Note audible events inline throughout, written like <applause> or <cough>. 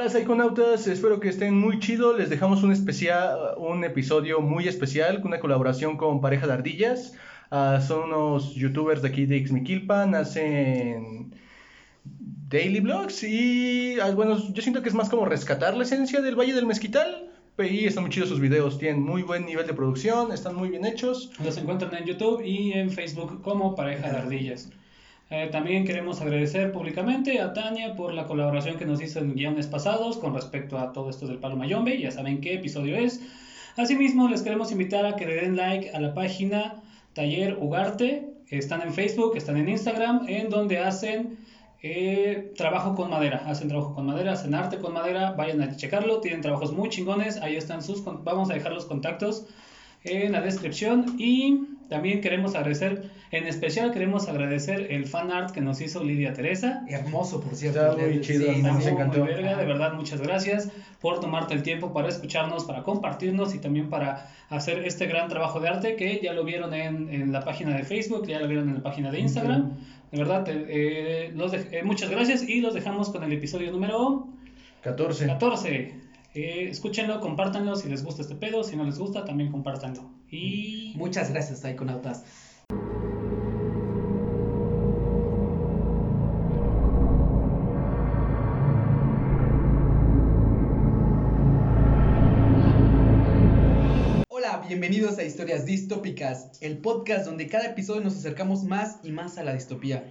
Hola Psychonautas, espero que estén muy chido. Les dejamos un especial, un episodio muy especial, una colaboración con Pareja de Ardillas. Ah, son unos youtubers de aquí de Ixmiquilpan, hacen daily vlogs y ah, bueno, yo siento que es más como rescatar la esencia del Valle del Mezquital. Y están muy chidos sus videos, tienen muy buen nivel de producción, están muy bien hechos. Los encuentran en YouTube y en Facebook como Pareja de Ardillas. Eh, también queremos agradecer públicamente a Tania por la colaboración que nos hizo en guiones pasados con respecto a todo esto del Palo Mayombe. Ya saben qué episodio es. Asimismo, les queremos invitar a que le den like a la página Taller Ugarte. Están en Facebook, están en Instagram, en donde hacen eh, trabajo con madera. Hacen trabajo con madera, hacen arte con madera. Vayan a checarlo. Tienen trabajos muy chingones. Ahí están sus. Vamos a dejar los contactos en la descripción. Y también queremos agradecer, en especial queremos agradecer el fan art que nos hizo Lidia Teresa. Hermoso, por cierto. Está muy chido, Sí, nos encantó. muy verga, de verdad, muchas gracias por tomarte el tiempo para escucharnos, para compartirnos y también para hacer este gran trabajo de arte que ya lo vieron en, en la página de Facebook, ya lo vieron en la página de Instagram. De verdad, te- eh, los dej- eh, muchas gracias y los dejamos con el episodio número 14. 14. Eh, escúchenlo, compártanlo si les gusta este pedo, si no les gusta también compártanlo. Y Muchas gracias, Psychonautas. Bienvenidos a Historias Distópicas, el podcast donde cada episodio nos acercamos más y más a la distopía.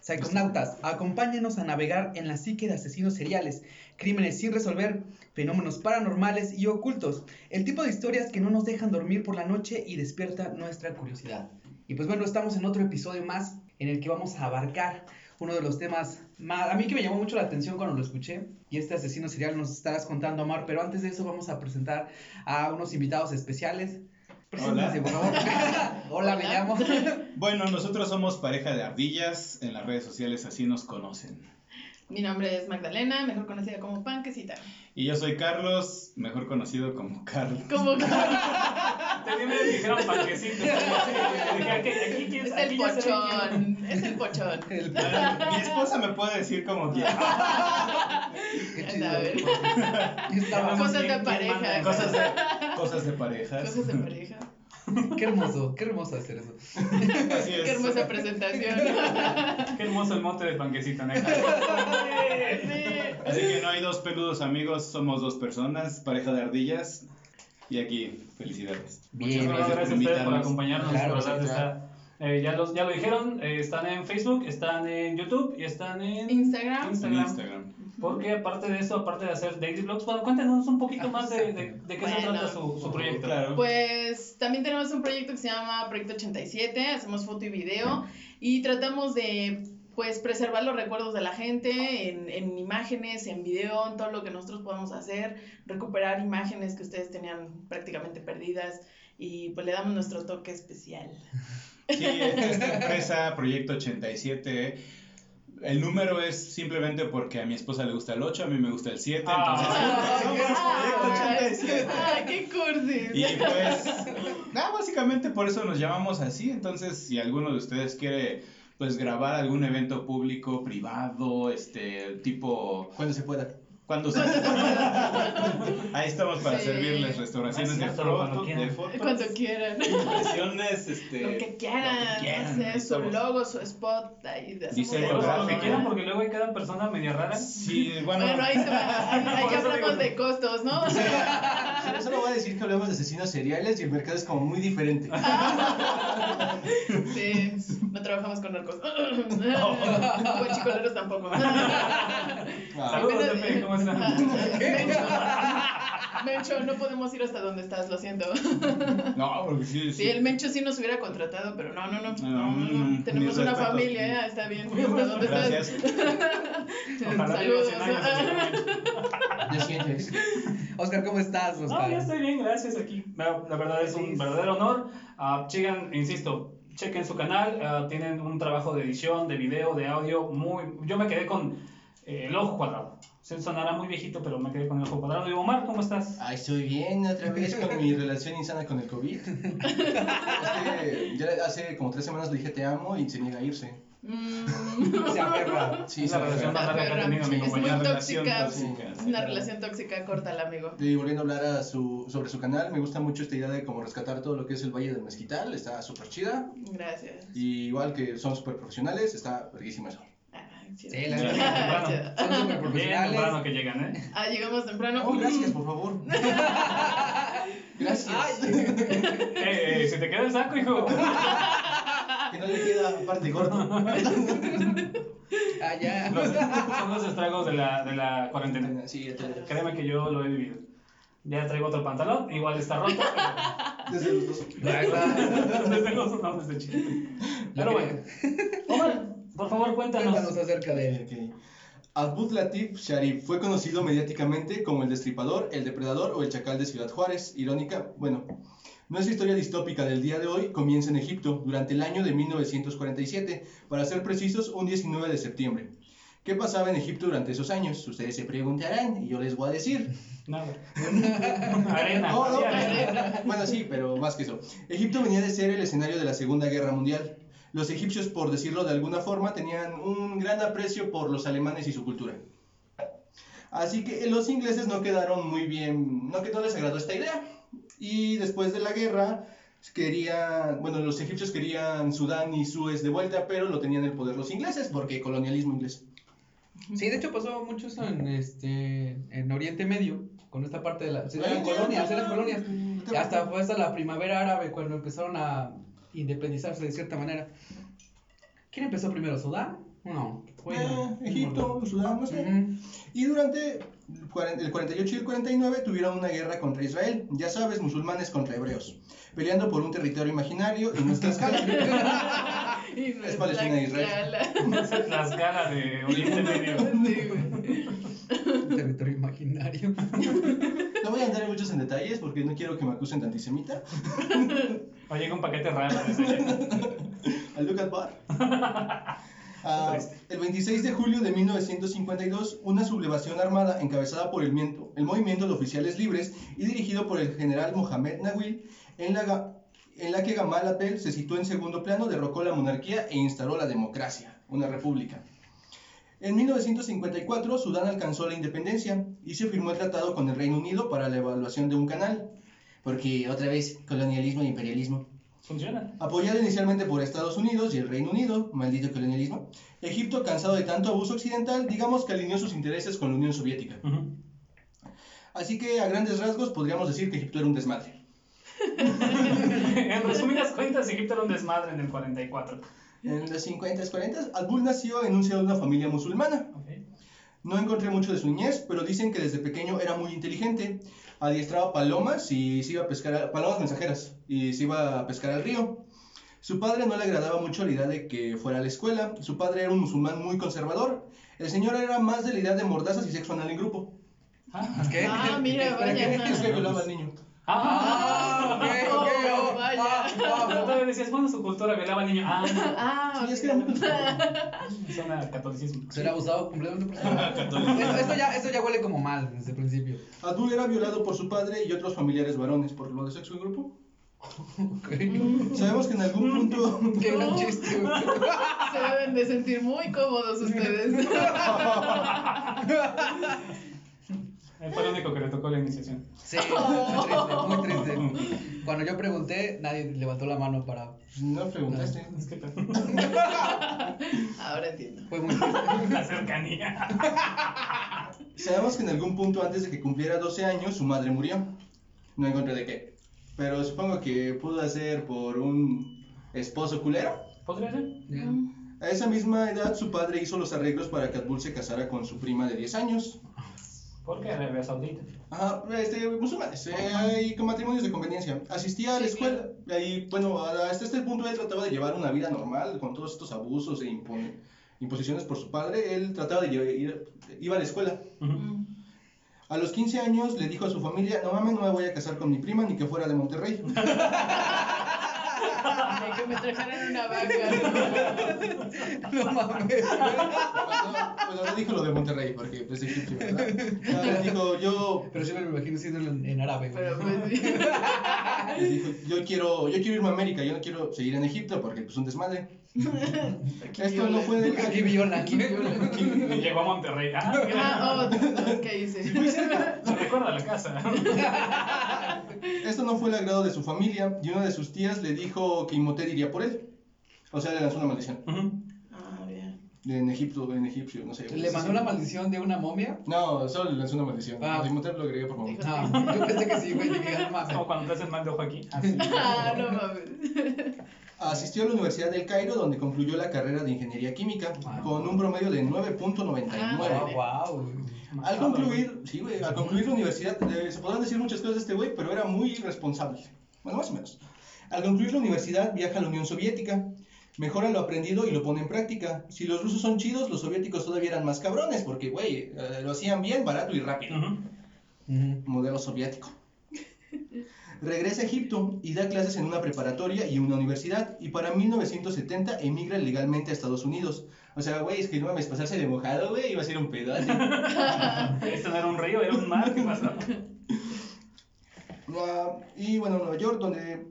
Psychonautas, acompáñanos a navegar en la psique de asesinos seriales, crímenes sin resolver, fenómenos paranormales y ocultos, el tipo de historias que no nos dejan dormir por la noche y despierta nuestra curiosidad. Y pues bueno, estamos en otro episodio más en el que vamos a abarcar uno de los temas más, a mí que me llamó mucho la atención cuando lo escuché y este asesino serial nos estarás contando, Omar, pero antes de eso vamos a presentar a unos invitados especiales. Preséntense, por favor. <laughs> Hola, me Hola. llamo. Bueno, nosotros somos pareja de ardillas, en las redes sociales así nos conocen. Mi nombre es Magdalena, mejor conocida como Panquecita. Y yo soy Carlos, mejor conocido como Carlos. Como <laughs> que Te me dijeron panquecito. Dije, aquí, aquí, quién- es el pochón, es el pochón. El- Mi esposa me puede decir como quiera. <laughs> Qué Anda, chido. a ver. Yo estaba- Cosas de ¿Quién- quién pareja. Cosas de, cosas de parejas. Cosas de pareja. <laughs> Qué hermoso, qué hermoso hacer eso. <laughs> Así es. Qué hermosa presentación. <laughs> Qué hermoso el monte de panquecito, ¿no? Sí. Así que no hay dos peludos amigos, somos dos personas, pareja de ardillas. Y aquí, felicidades. Bien, Muchas gracias gracias por a ustedes por acompañarnos. Claro, está- eh, ya, los, ya lo dijeron, eh, están en Facebook, están en YouTube y están en Instagram. En Instagram. Porque aparte de eso, aparte de hacer daily vlogs, bueno, cuéntanos un poquito más de, de, de qué se Bueno. trata su, su proyecto. Claro. Pues también tenemos un proyecto que se llama Proyecto 87, hacemos foto y video y tratamos de pues preservar los recuerdos de la gente en, en imágenes, en video, en todo lo que nosotros podamos hacer, recuperar imágenes que ustedes tenían prácticamente perdidas y pues le damos nuestro toque especial. Sí, esta empresa, Proyecto 87, el número es simplemente porque a mi esposa le gusta el 8, a mí me gusta el 7, Ah. entonces <laughs> somos Proyecto 87. ¡Ay, qué cursis! Y pues, nada, básicamente por eso nos llamamos así, entonces si alguno de ustedes quiere pues grabar algún evento público, privado, este, tipo, Cuando se pueda. Cuando se... <laughs> Ahí estamos para Sí. servirles restauraciones de, Exacto, cuando foto, quieran. de fotos, Cuando quieran. impresiones, este... Lo que quieran, lo que quieran, su logo, su spot, ahí de Diseño lo que quieran, porque luego hay cada persona media rara. Sí, bueno, Bueno, ahí, se va, <laughs> ahí, ahí Por eso hablamos digo- de costos, ¿no? <laughs> Solo voy a decir que hablamos de asesinos seriales y el mercado es como muy diferente. Sí, no trabajamos con narcos. <laughs> No, chicoleros tampoco. <laughs> Saludos, ¿cómo están? <laughs> Mencho, no podemos ir hasta donde estás, lo siento. no, porque sí, sí. Sí, el Mencho sí nos hubiera contratado, pero no, no, no. no, no, no. Tenemos una familia, ¿eh? está bien. ¿Hasta dónde Gracias. estás? <laughs> Ojalá Saludos. 100 años. Oscar, ¿cómo estás, No, Oscar? ya estoy bien, gracias aquí. La, la verdad es un verdadero honor. Ah, sigan, insisto, chequen su canal. ah, tienen un trabajo de edición, de video, de audio muy. Yo me quedé con eh, el ojo cuadrado. Se sonará muy viejito, pero me quedé con el ojo cuadrado. Y Omar, ¿cómo estás? Ay, estoy bien otra vez con mi relación insana con el COVID. <laughs> Es que ya hace como tres semanas le dije te amo y se niega a irse. Mm. Se aferra. Sí, es se la relación más larga que ha tenido amigo. Es muy relación tóxica. tóxica, Es sí. una relación tóxica, corta amigo. Y volviendo a hablar a su, sobre su canal, me gusta mucho esta idea de como rescatar todo lo que es el Valle del Mezquital, está súper chida. Gracias. Y igual que son súper profesionales, está verguísimo eso. Ay, chido. Sí, la verdad. temprano. Son súper profesionales. temprano que llegan, ¿eh? Ah, llegamos temprano. No, gracias, por favor. <laughs> Gracias. <laughs> Eh, eh, se te queda el saco, hijo. Que no le queda parte corto. Ah, ya. Los- son los estragos de la, de la cuarentena. Sí, ya te- Créeme que yo lo he vivido. Ya traigo otro pantalón, igual está roto, pero desde los dos. <laughs> desde los no, desde chiquito. Pero bueno. Omar, por favor, Cuéntanos cuéntanos. acerca de Ok. Abdul Latif Sharif fue conocido mediáticamente como el destripador, el depredador o el chacal de Ciudad Juárez. Irónica, bueno, nuestra historia distópica del día de hoy comienza en Egipto durante el año de 1947, para ser precisos, un 19 de septiembre. ¿Qué pasaba en Egipto durante esos años? Ustedes se preguntarán y yo les voy a decir. Nada. <laughs> Arena. No, no, arena. Bueno, sí, pero más que eso. Egipto venía de ser el escenario de la Segunda Guerra Mundial. Los egipcios, por decirlo de alguna forma, tenían un gran aprecio por los alemanes y su cultura. Así que los ingleses no quedaron muy bien, no que no les agradó esta idea. Y después de la guerra, querían, bueno, los egipcios querían Sudán y Suez de vuelta, pero lo tenían el poder los ingleses, porque colonialismo inglés. Sí, de hecho pasó mucho eso en este en Oriente Medio, con esta parte de la eran colonias, eran colonias. Hasta fue hasta la primavera árabe cuando empezaron a independizarse de cierta manera. ¿Quién empezó primero? ¿Sudán? No. fue- Eh, Egipto, Sudán, no sé. Y durante el 40 el 48 y el 49 tuvieron una guerra contra Israel, ya sabes, musulmanes contra hebreos, peleando por un territorio imaginario en nuestra escala. Y no Es es Palestina e Israel. cala. La <laughs> escala de Oriente <laughs> Medio. Territorio imaginario. <laughs> Entrar muchos en detalles porque no quiero que me acusen de antisemita. <laughs> O llega un paquete raro. <laughs> Al at bar. <laughs> Ah, el 26 de julio de 1952, una sublevación armada encabezada por el, miento- el Movimiento de Oficiales Libres y dirigido por el general Mohamed Nawil, en la, en la que Gamal Abdel se situó en segundo plano, derrocó la monarquía e instaló la democracia, una república. En 1954, Sudán alcanzó la independencia y se firmó el tratado con el Reino Unido para la evaluación de un canal. Porque, otra vez, colonialismo e imperialismo. Funciona. Apoyado inicialmente por Estados Unidos y el Reino Unido, maldito colonialismo, Egipto, cansado de tanto abuso occidental, digamos que alineó sus intereses con la Unión Soviética. Así que a grandes rasgos podríamos decir que Egipto era un desmadre. <laughs> en resumidas cuentas, Egipto era un desmadre en el 44. En los 50s, 40s, Al-Bul nació en un seno de una familia musulmana. No encontré mucho de su niñez, pero dicen que desde pequeño era muy inteligente. Adiestraba palomas y se iba a pescar, a- palomas mensajeras, y se iba a pescar al río. Su padre no le agradaba mucho la idea de que fuera a la escuela. Su padre era un musulmán muy conservador. El señor era más de la idea de mordazas y sexo anal en grupo. Ah, ¿Qué? Ah, mira, Espera, ¿qué? vaya. Es que violaba al niño. Ah, Ah, ok, ok, Oh, vaya. ah, ah, decías, bueno, su cultura violaba al niño. Ah, <laughs> Ah, Sí, es que era <laughs> suena a catolicismo. Será abusado completamente por esto, esto ya, esto ya huele como mal desde el principio. Abdul era violado por su padre y otros familiares varones por lo de sexo en grupo. Ok. Sabemos que en algún punto <laughs> Qué gran chiste. Se deben de sentir muy cómodos ustedes. Él fue el único que le tocó la iniciación. Sí, muy triste, muy triste. Cuando yo pregunté, nadie levantó la mano para. no preguntaste. Es que <laughs> Ahora entiendo. Fue muy <laughs> la cercanía. <laughs> Sabemos que en algún punto antes de que cumpliera 12 años su madre murió. No encontré de qué. Pero supongo que pudo ser por un esposo culero. ¿Podría ser? Ya. A esa misma edad su padre hizo los arreglos para que Abdul se casara con su prima de 10 años. ¿Por qué Arabia Saudita? Ajá, este, musulmanes, eh, y con matrimonios de conveniencia. Asistía a la escuela y bueno, hasta este punto él trataba de llevar una vida normal con todos estos abusos e impone- imposiciones por su padre. Él trataba de ir, iba a la escuela. Ujú. Mm. A los 15 años le dijo a su familia, no mames, no me voy a casar con mi prima ni que fuera de Monterrey. <laughs> De que me trajeran una vaca. <laughs> No mames. Bueno, le dijo lo de Monterrey, porque es egipcio, ¿verdad? Ah, le dijo, yo, Pero sí me lo imagino siendo en, en árabe, güey. Pero pues dijo, yo quiero, yo quiero irme a América, yo no quiero seguir en Egipto porque pues un desmadre. Aquí Esto no violan. fue del Aquí violan. Aquí violan, aquí violan. Llegó a Monterrey. Ah, Ah, oh, no, es que hice. Me recuerda la casa. Esto no fue el agrado de su familia y una de sus tías le dijo que Imhotep iría por él. O sea, le lanzó una maldición. Ah, bien. En Egipto, en egipcio, no sé. ¿Le mandó la maldición de una momia? No, solo le lanzó una maldición. Ah. A Imhotep lo agregué por favor. Dijo- No, yo pensé que sí, güey. No como cuando te hacen mal de ojo aquí. Así. Ah, no mames. Asistió a la Universidad del Cairo, donde concluyó la carrera de Ingeniería Química Ah. con un promedio de 9.99. Ah, Wow, wow. Al concluir, sí, güey, al concluir la universidad, eh, se podrán decir muchas cosas de este güey, pero era muy responsable. Bueno, más o menos. Al concluir la universidad, viaja a la Unión Soviética, mejora lo aprendido y lo pone en práctica. Si los rusos son chidos, los soviéticos todavía eran más cabrones, porque, güey, eh, lo hacían bien, barato y rápido. Ujú. Ujú. Modelo soviético. Regresa a Egipto y da clases en una preparatoria y una universidad, y para 1970 emigra legalmente a Estados Unidos. O sea, güey, es que no mames, pasarse de mojado, güey, iba a ser un pedo. <laughs> Esto no era un río, era un mar. ¿Qué pasó? <laughs> Ah, y bueno, Nueva York, donde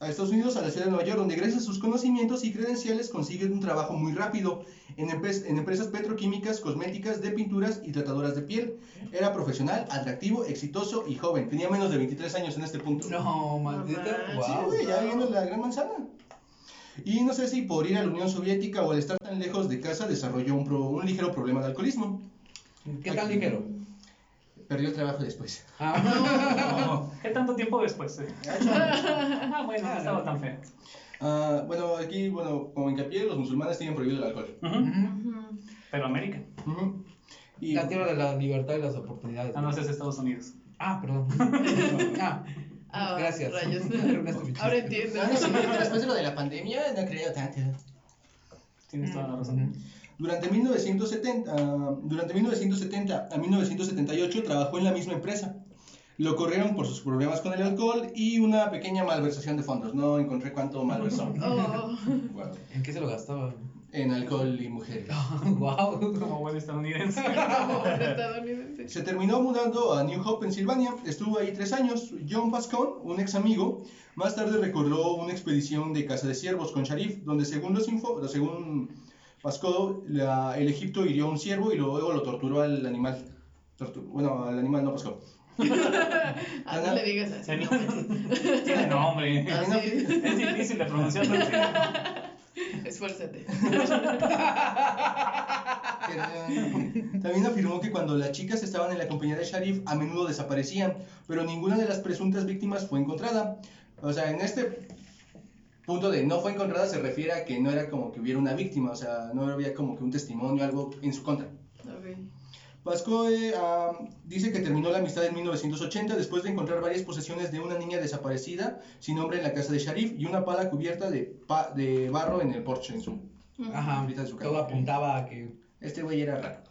a Estados Unidos, a la ciudad de Nueva York, donde gracias a sus conocimientos y credenciales consigue un trabajo muy rápido en, empres- en empresas petroquímicas, cosméticas, de pinturas y tratadoras de piel. Era profesional, atractivo, exitoso y joven. Tenía menos de 23 años en este punto. No, maldita. Sí, güey, ya viendo la gran manzana. Y no sé si por ir a la Unión Soviética o al estar tan lejos de casa desarrolló un, pro- un ligero problema de alcoholismo. ¿Qué tan ligero? Perdió el trabajo después. Ah. <laughs> ¿Qué tanto tiempo después? eh? <laughs> Ah, bueno, no estaba tan feo. Ah, bueno, aquí, bueno, como hincapié, los musulmanes tienen prohibido el alcohol. Pero América. Y, La tierra de la libertad y las oportunidades. Ah, no, es Estados Unidos. Ah, perdón. <laughs> Ah, Ah, gracias. rayos. Ahora entiendo. Sí, después de lo de la pandemia, no creo tanto. Tienes toda la razón. Durante 1970, ah, durante 1970 a 1978 trabajó en la misma empresa. Lo corrieron por sus problemas con el alcohol y una pequeña malversación de fondos. No encontré cuánto malversó. <laughs> Oh. Wow. ¿En qué se lo gastaba? En alcohol y mujeres. <laughs> wow. <laughs> Como buen estadounidense. Estadounidense. Se terminó mudando a New Hope, Pensilvania. Estuvo ahí tres años. John Pascón, un ex amigo, más tarde recordó una expedición de caza de ciervos con Sharif, donde según los info, según Pascó, la- el Egipto hirió a un ciervo y luego lo torturó al animal. Tortu- bueno, al animal no Pascó. <laughs> Ah, no le digas así. No. Tiene nombre. Así. Es difícil de pronunciar. Esfuérzate. También afirmó que cuando las chicas estaban en la compañía de Sharif, a menudo desaparecían, pero ninguna de las presuntas víctimas fue encontrada. O sea, en este punto de no fue encontrada se refiere a que no era como que hubiera una víctima, o sea, no había como que un testimonio, algo en su contra. Ok. Pascoe ah, dice que terminó la amistad en 1980 después de encontrar varias posesiones de una niña desaparecida sin nombre en la casa de Sharif y una pala cubierta de, pa- de barro en el porche en su... Ajá. Ahorita su Todo cara. apuntaba a que Este güey era raro.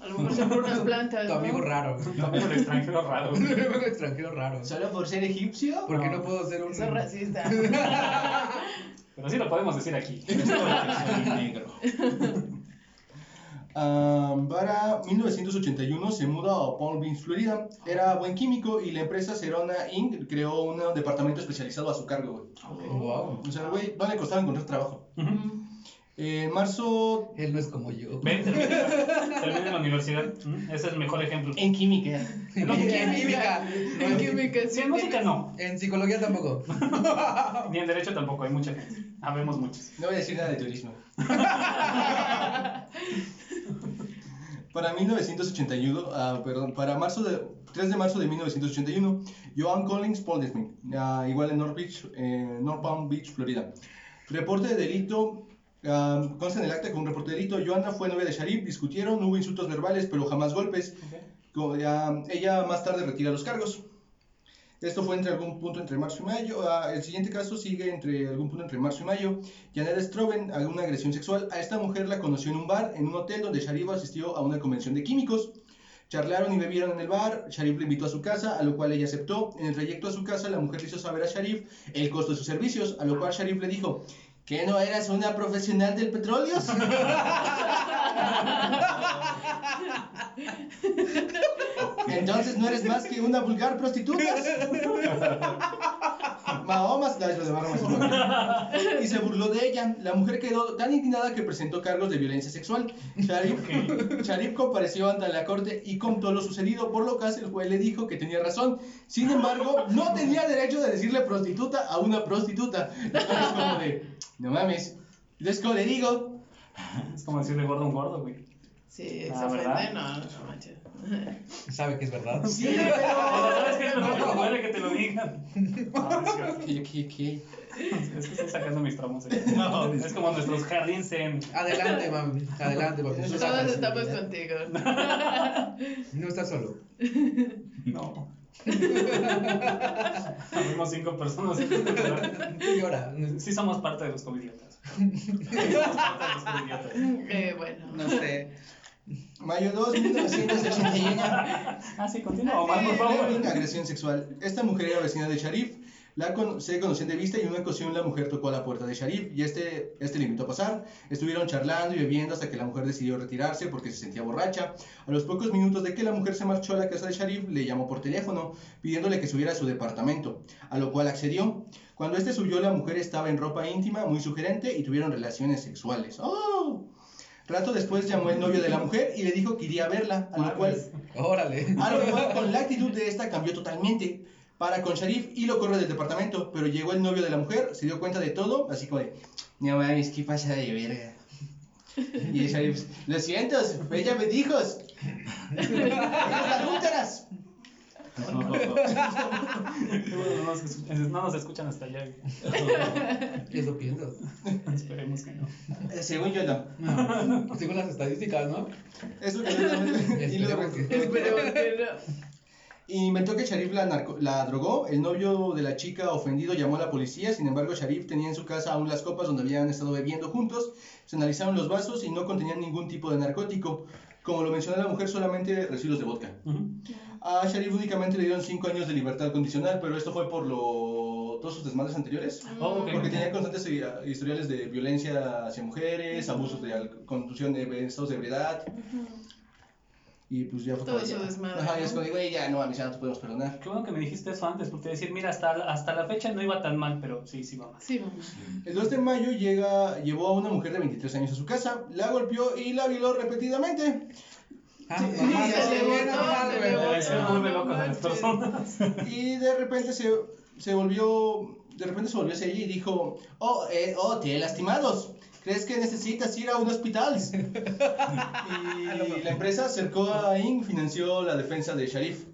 A lo mejor sembró unas plantas. tu ¿no? amigo raro. Tu amigo el extranjero raro. <laughs> Un amigo extranjero raro. ¿Solo por ser egipcio? ¿Por qué No. no puedo ser un Eso es racista. <laughs> Pero sí lo podemos decir aquí. <laughs> Soy negro. Ah, para 1981 se muda a Palm Beach, Florida. Era buen químico y la empresa Serona Inc. creó un departamento especializado a su cargo, güey. Wow. O sea, güey, no le costaba encontrar trabajo. En marzo... Él no es como yo. Ven, termina, <laughs> la universidad. ¿Mm? Ese es el mejor ejemplo. En química. En En química. En química, Sí, en música no. En psicología tampoco. <laughs> Ni en derecho tampoco, hay mucha gente. Habemos muchos. No voy a decir nada de turismo. <laughs> para 1981, ah, perdón, para marzo de, 3 de marzo de 1981, Joan Collins Poldersmith, ah, igual en North, Beach, eh, North Palm Beach, Florida. Reporte de delito, ah, consta en el acta con un reporte de delito. Joanna fue novia de Sharif, discutieron, hubo insultos verbales, pero jamás golpes. Ella más tarde retira los cargos. Esto fue entre algún punto entre marzo y mayo. Ah, el siguiente caso sigue entre algún punto entre marzo y mayo. Janet Stroben, alguna agresión sexual. A esta mujer la conoció en un bar, en un hotel donde Sharif asistió a una convención de químicos. Charlaron y bebieron en el bar, Sharif le invitó a su casa, a lo cual ella aceptó. En el trayecto a su casa, la mujer le hizo saber a Sharif el costo de sus servicios, a lo cual Sharif le dijo, ¿que no eras una profesional del petróleo? <laughs> Entonces no eres más que una vulgar prostituta. <laughs> Mahomas, no, es lo de Mahomas. y se burló de ella. La mujer quedó tan indignada que presentó cargos de violencia sexual. Sharif, Sharif compareció ante la corte y contó lo sucedido, por lo que el juez le dijo que tenía razón. Sin embargo, no tenía derecho de decirle prostituta a una prostituta. Es como de, no mames. Entonces, como le digo, Es como decirle gordo a un gordo, güey. Sí, se Ah, no, no manches. <laughs> Sabe que es verdad. sí, O sea, ¿sabes qué? pero... No me duele que te lo digan. No, es cierto. ¿Qué, qué, qué? Es que estoy sacando mis traumas. eh. No, Es como nuestros jardines en. Adelante, mami. Adelante, papi. Sacas, estamos ¿ya? contigo. No estás solo. No. <laughs> Habemos cinco personas. Tú llora. Sí somos parte de los covidiotas. <laughs> Sí somos parte de los covidiotas. Eh, bueno. No sé. Mayo 2, 1981. Ah, sí, continúa, Omar, por favor. Una agresión sexual. Esta mujer era vecina de Sharif. La con- se conocían de vista y en una ocasión la mujer tocó a la puerta de Sharif y este, este le invitó a pasar. Estuvieron charlando y bebiendo hasta que la mujer decidió retirarse porque se sentía borracha. A los pocos minutos de que la mujer se marchó a la casa de Sharif, le llamó por teléfono pidiéndole que subiera a su departamento, a lo cual accedió. Cuando este subió, la mujer estaba en ropa íntima, muy sugerente y tuvieron relaciones sexuales. ¡Oh! Rato después llamó el novio de la mujer y le dijo que iría a verla, a lo cual Órale. a lo cual, <laughs> con la actitud de esta cambió totalmente para con Sharif y lo corrió del departamento. Pero llegó el novio de la mujer, se dio cuenta de todo, así como de, no mames, qué pasa de verga. <laughs> Y el Sharif, lo siento, ella me dijo, <laughs> "Ellas adúlteras. No nos, escuchan- no nos escuchan hasta allá. Eso pienso. Esperemos que no. Eh, Según yo no. No. Según las estadísticas, ¿no? Eso que Esperemos <laughs> que- Esperemos que no. Inventó que Sharif la, narco- la drogó. El novio de la chica ofendido llamó a la policía. Sin embargo, Sharif tenía en su casa aún las copas donde habían estado bebiendo juntos. Se analizaron los vasos y no contenían ningún tipo de narcótico. Como lo mencionó la mujer, solamente residuos de vodka. A Sharif únicamente le dieron 5 años de libertad condicional, pero esto fue por lo... todos sus desmadres anteriores. Oh, ok. Porque tenía constantes historiales de violencia hacia mujeres, abusos de conducción de estados de ebriedad. Y pues ya fue Todo ya- desmadre, Ajá, ¿no? ya es como, güey, ya no, mames, ya no te podemos perdonar. Qué bueno que me dijiste eso antes, porque decir, mira, hasta, hasta la fecha no iba tan mal, pero sí, sí va mal. Sí, vamos. El 2 de mayo llega, llevó a una mujer de 23 años a su casa, la golpeó y la violó repetidamente. Ah, Sí, se le no. Y de repente se, se volvió, de repente se volvió hacia ella y dijo, oh, eh, oh, te he lastimados. ¿Crees que necesitas ir a un hospital? <laughs> y la empresa acercó a Ing, financió la defensa de Sharif.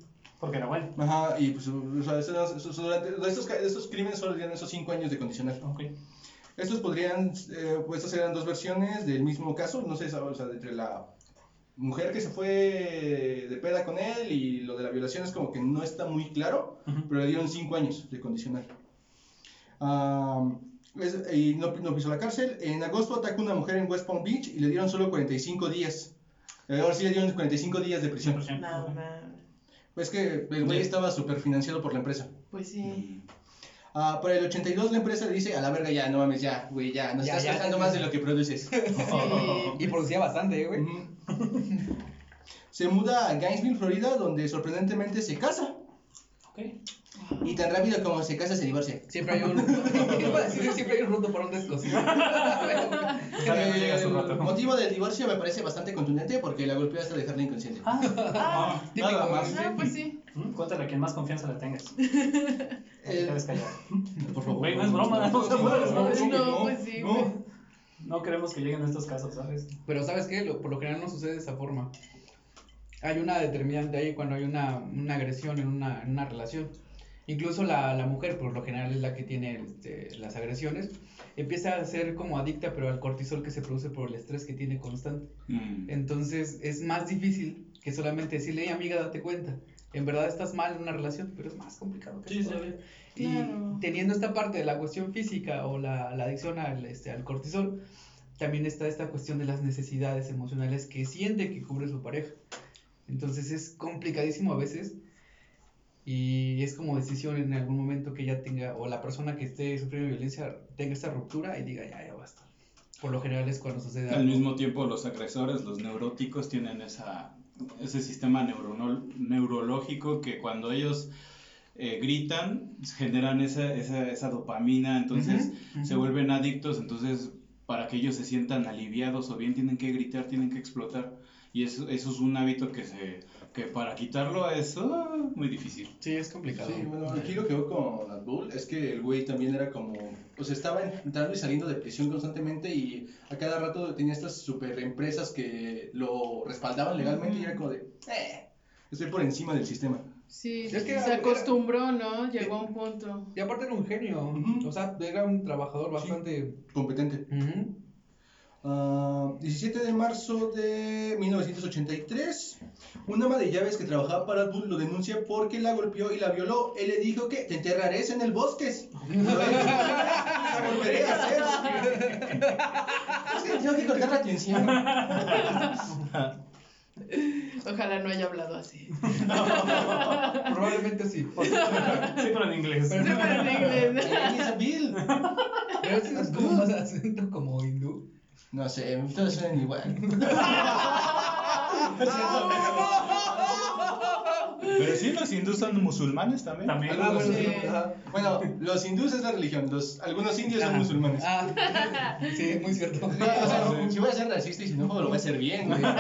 Porque era bueno. Ajá, y pues, o sea, esos- durante- estos, crímenes solo dieron esos 5 años de condicional. Ok. Estos podrían, eh, pues estas eran dos versiones del mismo caso, no sé, o sea, entre la mujer que se fue de peda con él y lo de la violación es como que no está muy claro, pero le dieron cinco años de condicional. Es- y no, no pisó la cárcel. En agosto atacó a una mujer en West Palm Beach y le dieron solo 45 días. Eh, ahora sí le dieron 45 días de prisión. No, no. Pues que el güey estaba súper financiado por la empresa. Pues sí. Ah, para el 82 la empresa le dice, a la verga ya, no mames, ya, güey, ya, nos Ya, estás ya, gastando ya. más de lo que produces. <laughs> Y producía bastante, güey. Se muda a Gainesville, Florida, donde sorprendentemente se casa. Ok. Y tan rápido como se casa, se divorcia. Siempre hay un. Iba a decir, siempre hay un roto para un descosido. <laughs> Todavía no llega su rato. El motivo del divorcio me parece bastante contundente porque la golpeó hasta dejarla inconsciente. Ah, Ah, Típico, nada más. ah, pues sí. mm, cuéntale a quien más confianza le tengas. <laughs> Eh, Te quedes callado. por favor. Güey, no es broma, no se puede, no, no, no, no, pues sí, no. No queremos que lleguen estos casos, ¿sabes? Pero ¿sabes qué? Lo- por lo general no sucede de esa forma. Hay una determinante ahí cuando hay una, una agresión en una, en una relación. Incluso la, la mujer, por lo general, es la que tiene este, las agresiones. Empieza a ser como adicta, pero al cortisol que se produce por el estrés que tiene constante. Mm. Entonces es más difícil que solamente decirle, hey amiga, date cuenta. En verdad estás mal en una relación, pero es más complicado que Sí, eso sí. Y Claro. teniendo esta parte de la cuestión física o la, la adicción al, este, al cortisol, también está esta cuestión de las necesidades emocionales que siente que cubre su pareja. Entonces es complicadísimo a veces. Y es como decisión en algún momento que ya tenga, o la persona que esté sufriendo violencia tenga esta ruptura y diga, ya, ya basta. Por lo general es cuando sucede Al algo. mismo tiempo, los agresores, los neuróticos, tienen esa, ese sistema neuronol- neurológico que cuando ellos eh, gritan, generan esa, esa, esa dopamina, entonces Ujú, se ujú. vuelven adictos, entonces para que ellos se sientan aliviados o bien tienen que gritar, tienen que explotar. Y eso, eso es un hábito que, se, que para quitarlo es ah, muy difícil. Sí, es complicado. Sí, bueno, aquí lo que veo con Abdul es que el güey también era como, pues estaba entrando y saliendo de prisión constantemente y a cada rato tenía estas super empresas que lo respaldaban legalmente y era como de, eh, estoy por encima del sistema. Sí, Es que se era- acostumbró, ¿no? Llegó a un punto. Y aparte era un genio. Ujú. O sea, era un trabajador Sí. bastante. Competente. Ujú. Ah, 17 de marzo de 1983, un ama de llaves que trabajaba para Abdul lo denuncia porque la golpeó y la violó. Él le dijo que te enterrarás en el bosque. <laughs> La volveré a hacer. Es que tengo que cortar la atención. Ojalá no haya hablado así. Probablemente sí. Sí, pero en inglés. Sí, pero en inglés. Isabel. Pero es como más acento como. No sé, todos suenan igual. <laughs> Pero sí, los hindús son musulmanes también. También. Ah, bueno, Sí. Bueno, los hindúes es la religión, los, algunos indios son Ajá. musulmanes. Ah, <laughs> sí, muy cierto. O sea, si voy a ser racista y xenófobo lo voy a hacer bien, güey. <laughs>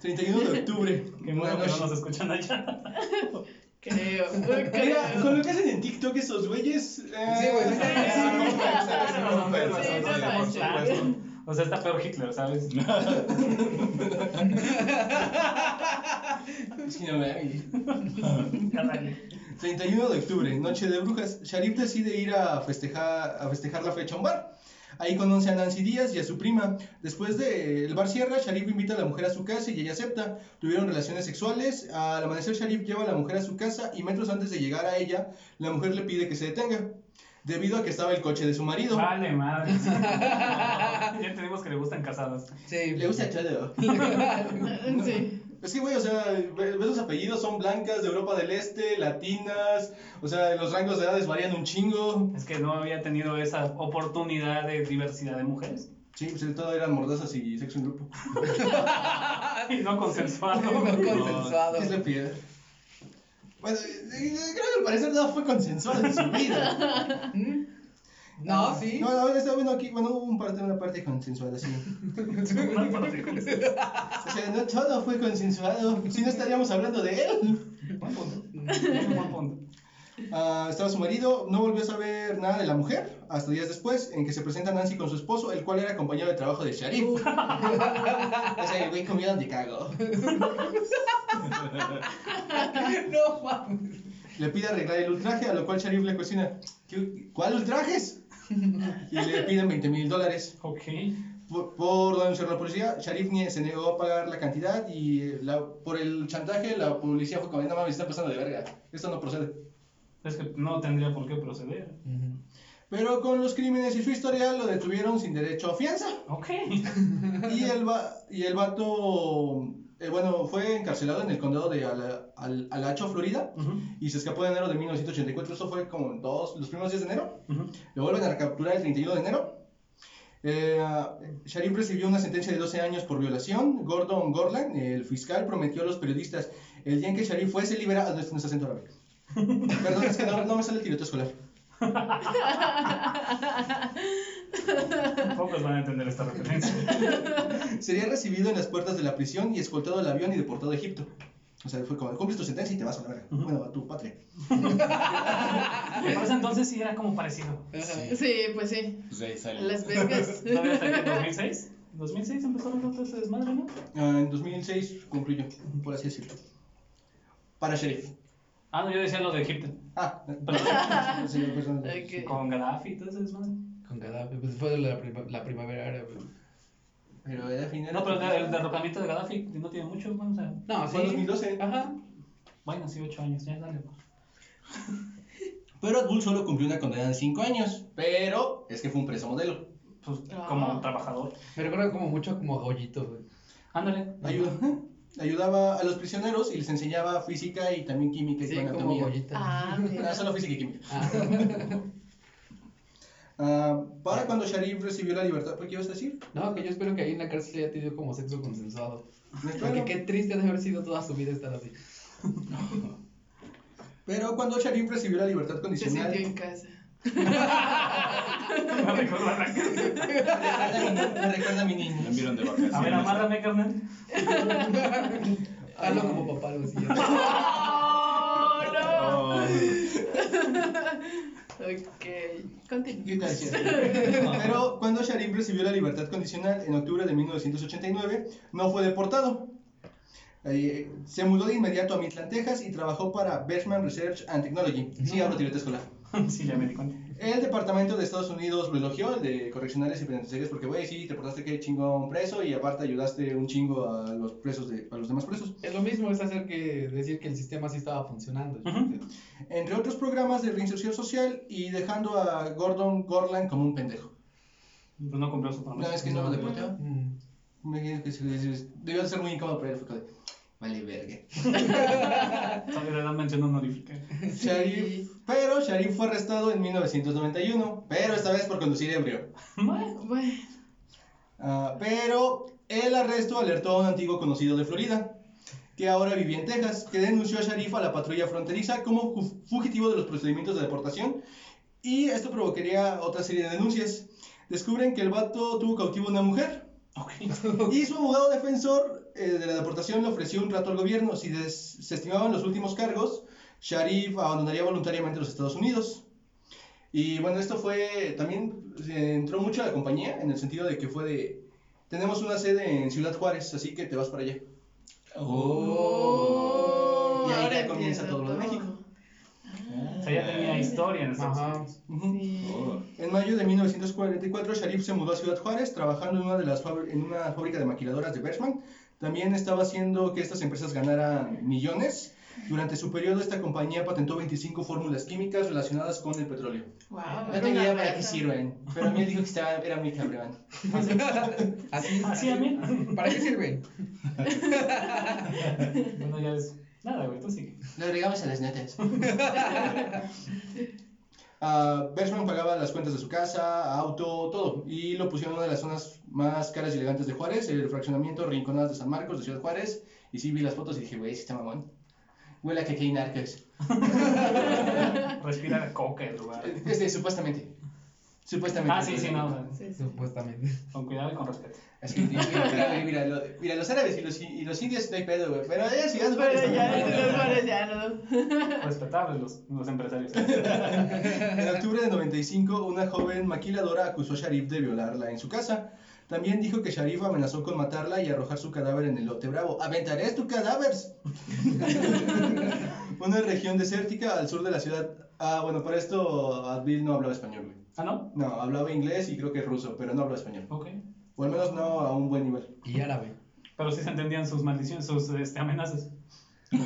31 de octubre. Qué bueno que no noche. nos escuchan allá. Creo. <laughs> Mira, con lo que hacen en TikTok esos güeyes. eh, Sí, güey, sí, sí, sí, sí. O sea, está peor Hitler, ¿sabes? <laughs> <laughs> Es que no dale. 31 de octubre, noche de brujas. Sharif decide ir a festejar, a festejar la fecha a un bar. Ahí conoce a Nancy Díaz y a su prima. Después de el bar cierra, Sharif invita a la mujer a su casa y ella acepta. Tuvieron relaciones sexuales. Al amanecer, Sharif lleva a la mujer a su casa y metros antes de llegar a ella, la mujer le pide que se detenga. Debido a que estaba el coche de su marido. Vale, madre. <laughs> ya entendimos que le gustan casadas. Sí. Le gusta todo. <laughs> <laughs> Sí. Es que, güey, o sea, ve- ves los apellidos, son blancas, de Europa del Este, latinas, o sea, los rangos de edades varían un chingo. Es que no había tenido esa oportunidad de diversidad de mujeres. Sí, pues sobre todo eran mordazas y sexo en grupo. <laughs> Y no consensuado. <laughs> No consensuado. ¿Qué es la piedra? Bueno, creo que al parecer nada fue consensuado en su vida. <laughs> ¿Mm? No, sí. No, no, está bueno aquí, bueno, hubo un parte, una parte consensuada, sí. Una parte con- O sea, no todo fue consensuado, si no estaríamos hablando de él. Buen punto. <laughs> Buen punto. Ah, estaba su marido, no volvió a saber nada de la mujer hasta días después, en que se presenta Nancy con su esposo, el cual era compañero de trabajo de Sharif. o sea, el güey comía donde cago. No mames. Le pide arreglar el ultraje, a lo cual Sharif le cuestiona, "¿Qué- ¿cuál ultrajes? <laughs> Y le piden 20 mil dólares. Ok. Por, por denunciar a la policía, Sharif nie- se negó a pagar la cantidad y la- por el chantaje la policía fue como, no mames, está pasando de verga, esto no procede. Es que no tendría por qué proceder. Pero con los crímenes y su historial lo detuvieron sin derecho a fianza. Ok. <laughs> Y el, va- y el vato, eh, bueno, fue encarcelado en el condado de Ala- Al- Alacho, Florida, Ujú, y se escapó en enero de 1984. Eso fue como dos, los primeros días de enero. ujú. Lo vuelven a capturar el 31 de enero. Eh, Sharif recibió una sentencia de 12 años por violación. Gordon Gorland, el fiscal, prometió a los periodistas el día en que Sharif fuese liberado. No es acento árabe. <laughs> Perdón, es que no, no me sale el tiroteo escolar. <laughs> Pocos van a entender esta referencia. <laughs> Sería recibido en las puertas de la prisión y escoltado al avión y deportado a Egipto. O sea, fue como, cumples tu sentencia y te vas a la verga. Ujú. Bueno, a tu patria. Parece entonces sí era como parecido. Sí, pues sí. Pues ahí sale. Las <laughs> Vegas. ¿Todavía hasta aquí en 2006? ¿2006 empezaron todo ese desmadre, no? Ah, en 2006 concluyó, por así decirlo. Para Sharif. Ah, no, yo decía lo de Egipto. Ah, Perdón. <laughs> sí. Con Gaddafi y todo ese desmadre. Con Gaddafi, pues fue la, prima- la primavera árabe. Pero era final. No, pero el, el derrocamiento de Gaddafi no tiene mucho, bueno, o sea, No, Fue en 2012. Ajá. bueno, sí, 8 años, ya dale. <laughs> Pero Abdul solo cumplió una condena de 5 años. Pero es que fue un preso modelo. Pues Ah. como trabajador. Me recuerda como mucho como a Goyito, güey. Ándale. Ayuda- ayudaba a los prisioneros y les enseñaba física y también química y Sí, anatomía. Ah, mira. Ah, solo física y química. Ah. <laughs> Ah, para cuando Sharif recibió la libertad, ¿qué ibas a decir? No, que yo espero que ahí en la cárcel haya tenido como sexo consensuado. Me Porque qué triste de haber sido toda su vida estar así. <laughs> Pero cuando Sharif recibió la libertad Se condicional, sintió en casa. <laughs> Me recuerda la casa. me recuerda a mi niño. Me enviaron de vacaciones. A ver, amárrame, carnal. <laughs> Hazlo como papá lo hacía. ¡Oh, no! Oh, Ok, continúa. <laughs> Pero cuando Sharif recibió la libertad condicional en octubre de 1989, no fue deportado. Eh, se mudó de inmediato a Midland, Texas y trabajó para Bergman Research and Technology. Sí, hablo tireta escolar. <laughs> Sí, ya me di cuenta. El departamento de Estados Unidos lo elogió, el de correccionales y penitenciarios, porque, güey, sí, te portaste que chingón preso y aparte ayudaste un chingo a los presos, de, a los demás presos. Es lo mismo, es hacer que decir que el sistema sí estaba funcionando. Ujú. Entre otros programas de reinserción social y dejando a Gordon Gorland como un pendejo. Pues no cumplió su Una promesa. vez que no lo deportó, Mm. debió de ser muy incómodo para él, fue vale, verga. <laughs> Todavía le dan mención honorífica. Sharif, pero Sharif fue arrestado en 1991, pero esta vez por conducir ebrio. Bueno, Bueno, Ah, pero el arresto alertó a un antiguo conocido de Florida, que ahora vivía en Texas, que denunció a Sharif a la patrulla fronteriza como fu- fugitivo de los procedimientos de deportación, y esto provocaría otra serie de denuncias. Descubren que el vato tuvo cautivo a una mujer, ok. <laughs> y su abogado defensor eh, de la deportación le ofreció un trato al gobierno. Si des- se estimaban los últimos cargos, Sharif abandonaría voluntariamente los Estados Unidos. Y bueno, esto fue, también eh, entró mucho a la compañía en el sentido de que fue de, tenemos una sede en Ciudad Juárez, así que te vas para allá. Oh, Y ahí ahora ya comienza todo lo de México. O sea, ya tenía historia en Estados Ajá. Unidos. Sí. oh. En mayo de 1944, Sharif se mudó a Ciudad Juárez, trabajando en una, de las en una fábrica de maquiladoras de Bergman. También estaba haciendo que estas empresas ganaran millones. Durante su periodo, esta compañía patentó 25 fórmulas químicas relacionadas con el petróleo. Wow, No tengo idea para qué sirven, pero a mí él dijo que estaba, era muy cabrón. <laughs> Así, Así a mí. ¿Para qué sirven? <laughs> Bueno, ya es. Nada, güey, tú sigue. Lo agregamos a las notas. <laughs> Ah, Bergman pagaba las cuentas de su casa, auto, todo. Y lo pusieron en una de las zonas más caras y elegantes de Juárez, el fraccionamiento Rinconadas de San Marcos, de Ciudad Juárez. Y sí vi las fotos y dije, güey, sí está mamón. Huele a que hay narcos. Respira coca el lugar. <laughs> Este, supuestamente. Supuestamente. Ah, sí, sí, no. o sea, Sí, sí. Supuestamente. Con cuidado y con respeto. Así, mira, mira, mira, mira, lo- mira, los árabes y los, y los indios no hay pedo, güey. Pero ya Ciudad Juárez. Pero ya, no. los bares ya no. Respetables los, los empresarios. En octubre de 95, una joven maquiladora acusó a Sharif de violarla en su casa. También dijo que Sharif amenazó con matarla y arrojar su cadáver en el lote bravo. ¡Aventaré tu cadáver! <laughs> una región desértica al sur de la ciudad. Ah, bueno, para esto Advil no hablaba español, güey. ¿Ah, no? No, hablaba inglés y creo que ruso, pero no hablaba español. Ok. O al menos no a un buen nivel. Y árabe. Pero sí se entendían sus maldiciones, sus este, amenazas. <laughs> Yo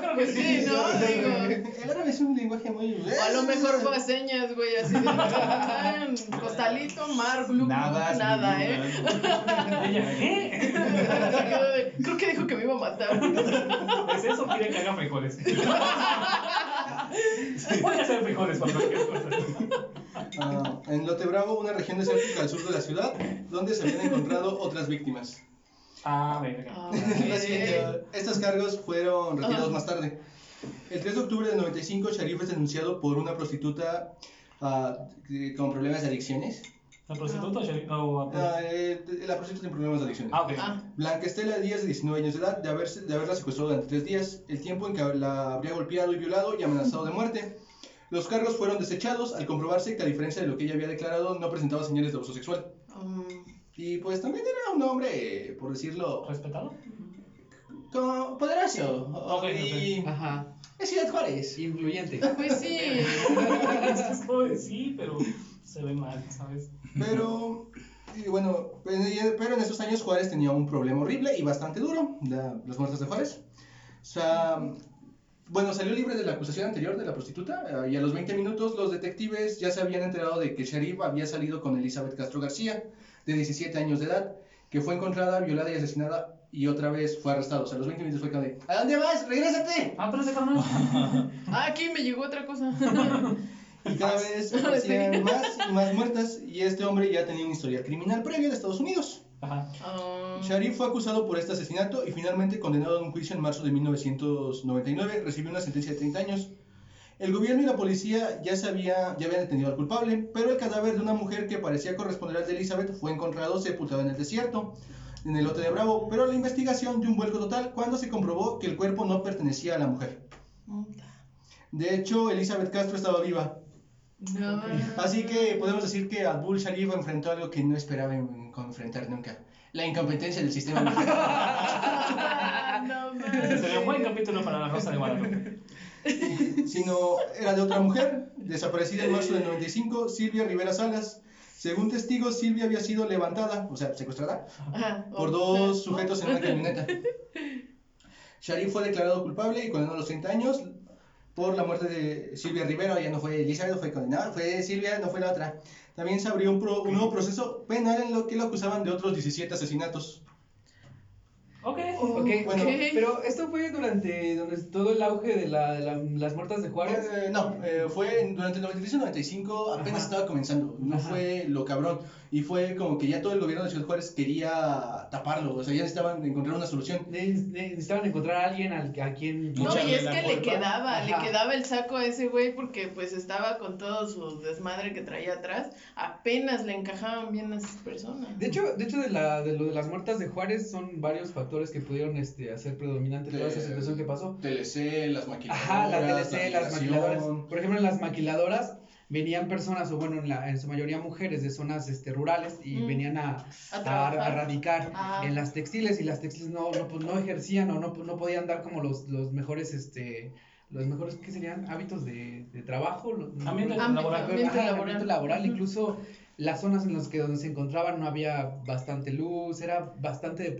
creo que sí, ¿no? Digo. El árabe es un lenguaje muy... O a lo mejor fue a señas, güey, así de. "Ah, Costalito, mar, glu, glu", Nada, nada, ¿eh? <laughs> Ella, ¿qué? Creo que dijo que me iba a matar. ¿Es eso? Quiere que haga frijoles. <laughs> Voy a hacer frijoles para cualquier cosa. Ah, en Lote Bravo, una región desértica al sur de la ciudad, donde se habían encontrado otras víctimas. Ah, verga. Ah, <laughs> estos cargos fueron retirados más tarde. El 3 de octubre del 95, Sharif es denunciado por una prostituta ah, que- con problemas de adicciones. ¿La prostituta Sherry? o- Ah, eh, la prostituta tiene problemas de adicciones. Ah, ok. Ah, Blanca Estela Díaz, de 19 años de edad, de, haberse, de haberla secuestrado durante tres días, el tiempo en que la habría golpeado y violado y amenazado de muerte. Los cargos fueron desechados al comprobarse que, a diferencia de lo que ella había declarado, no presentaba señales de abuso sexual. um, Y pues también era un hombre, por decirlo, ¿Respetado? como poderoso. Ok, y Ajá. es Ciudad Juárez. Influyente. <laughs> pues sí. <laughs> Es como sí, pero se ve mal, ¿sabes? Pero, y bueno, pero en esos años Juárez tenía un problema horrible y bastante duro, la- las muertes de Juárez. O sea, bueno, salió libre de la acusación anterior de la prostituta eh, y a los 20 minutos los detectives ya se habían enterado de que Sharif había salido con Elizabeth Castro García, de 17 años de edad, que fue encontrada, violada y asesinada y otra vez fue arrestado. O sea, a los 20 minutos fue de, ¿a dónde vas? ¡Regrésate! Ah, pero ese carnal. <laughs> Ah, aquí me llegó otra cosa. <laughs> Y cada vez <laughs> aparecían más y más muertas y este hombre ya tenía un historial criminal previo de Estados Unidos. Ajá. Ah, Sharif fue acusado por este asesinato y finalmente condenado en un juicio en marzo de 1999. Recibió una sentencia de 30 años. El gobierno y la policía ya, sabía, ya habían detenido al culpable, pero el cadáver de una mujer que parecía corresponder al de Elizabeth fue encontrado sepultado en el desierto, en el lote de Bravo, pero la investigación dio un vuelco total cuando se comprobó que el cuerpo no pertenecía a la mujer. De hecho, Elizabeth Castro estaba viva. No. Así que podemos decir que Abdul Sharif enfrentó algo que no esperaba en- enfrentar nunca. La incompetencia del sistema <laughs> no sería un buen capítulo para la Rosa de Guadalupe. sino era de otra mujer, desaparecida en marzo del 95, Silvia Rivera Salas. Según testigos, Silvia había sido levantada, o sea, secuestrada, Ajá. por dos sujetos en una camioneta. <laughs> Sharif fue declarado culpable y condenado a los 30 años por la muerte de Silvia Rivera. Ya no fue Elizabeth, fue condenada, fue Silvia, no fue la otra. También se abrió un, pro- un nuevo proceso penal en lo que lo acusaban de otros 17 asesinatos. Ok. Ok, Bueno, pero esto fue durante, durante todo el auge de, la, de la- las muertas de Juárez. Eh, no, eh, fue en- durante el 93 y 95 apenas Ajá. estaba comenzando, no Ajá. fue lo cabrón. Y fue como que ya todo el gobierno de Ciudad Juárez quería taparlo, o sea, ya necesitaban encontrar una solución. Ne- ne- Necesitaban encontrar a alguien al, a quien... No, y es la que le quedaba, Ajá. le quedaba el saco a ese güey porque pues estaba con todo su desmadre que traía atrás. Apenas le encajaban bien a esas personas. De hecho, de hecho de, la, de lo de las muertas de Juárez son varios factores que pudieron este, hacer predominante toda esa situación que pasó. TLC, las maquiladoras. Ajá, la TLC, las migración. maquiladoras. Por ejemplo, las maquiladoras venían personas, o bueno, en, la, en su mayoría mujeres de zonas este, rurales y Mm. venían a, A a, radicar Ah. en las textiles y las textiles no, no, pues, no ejercían o no, no podían dar como los, los mejores, este, los mejores, ¿qué serían? Hábitos de, de trabajo. Ambiente laboral. ambiente laboral. ambiente laboral. Ujú. Incluso las zonas en las que donde se encontraban no había bastante luz, era bastante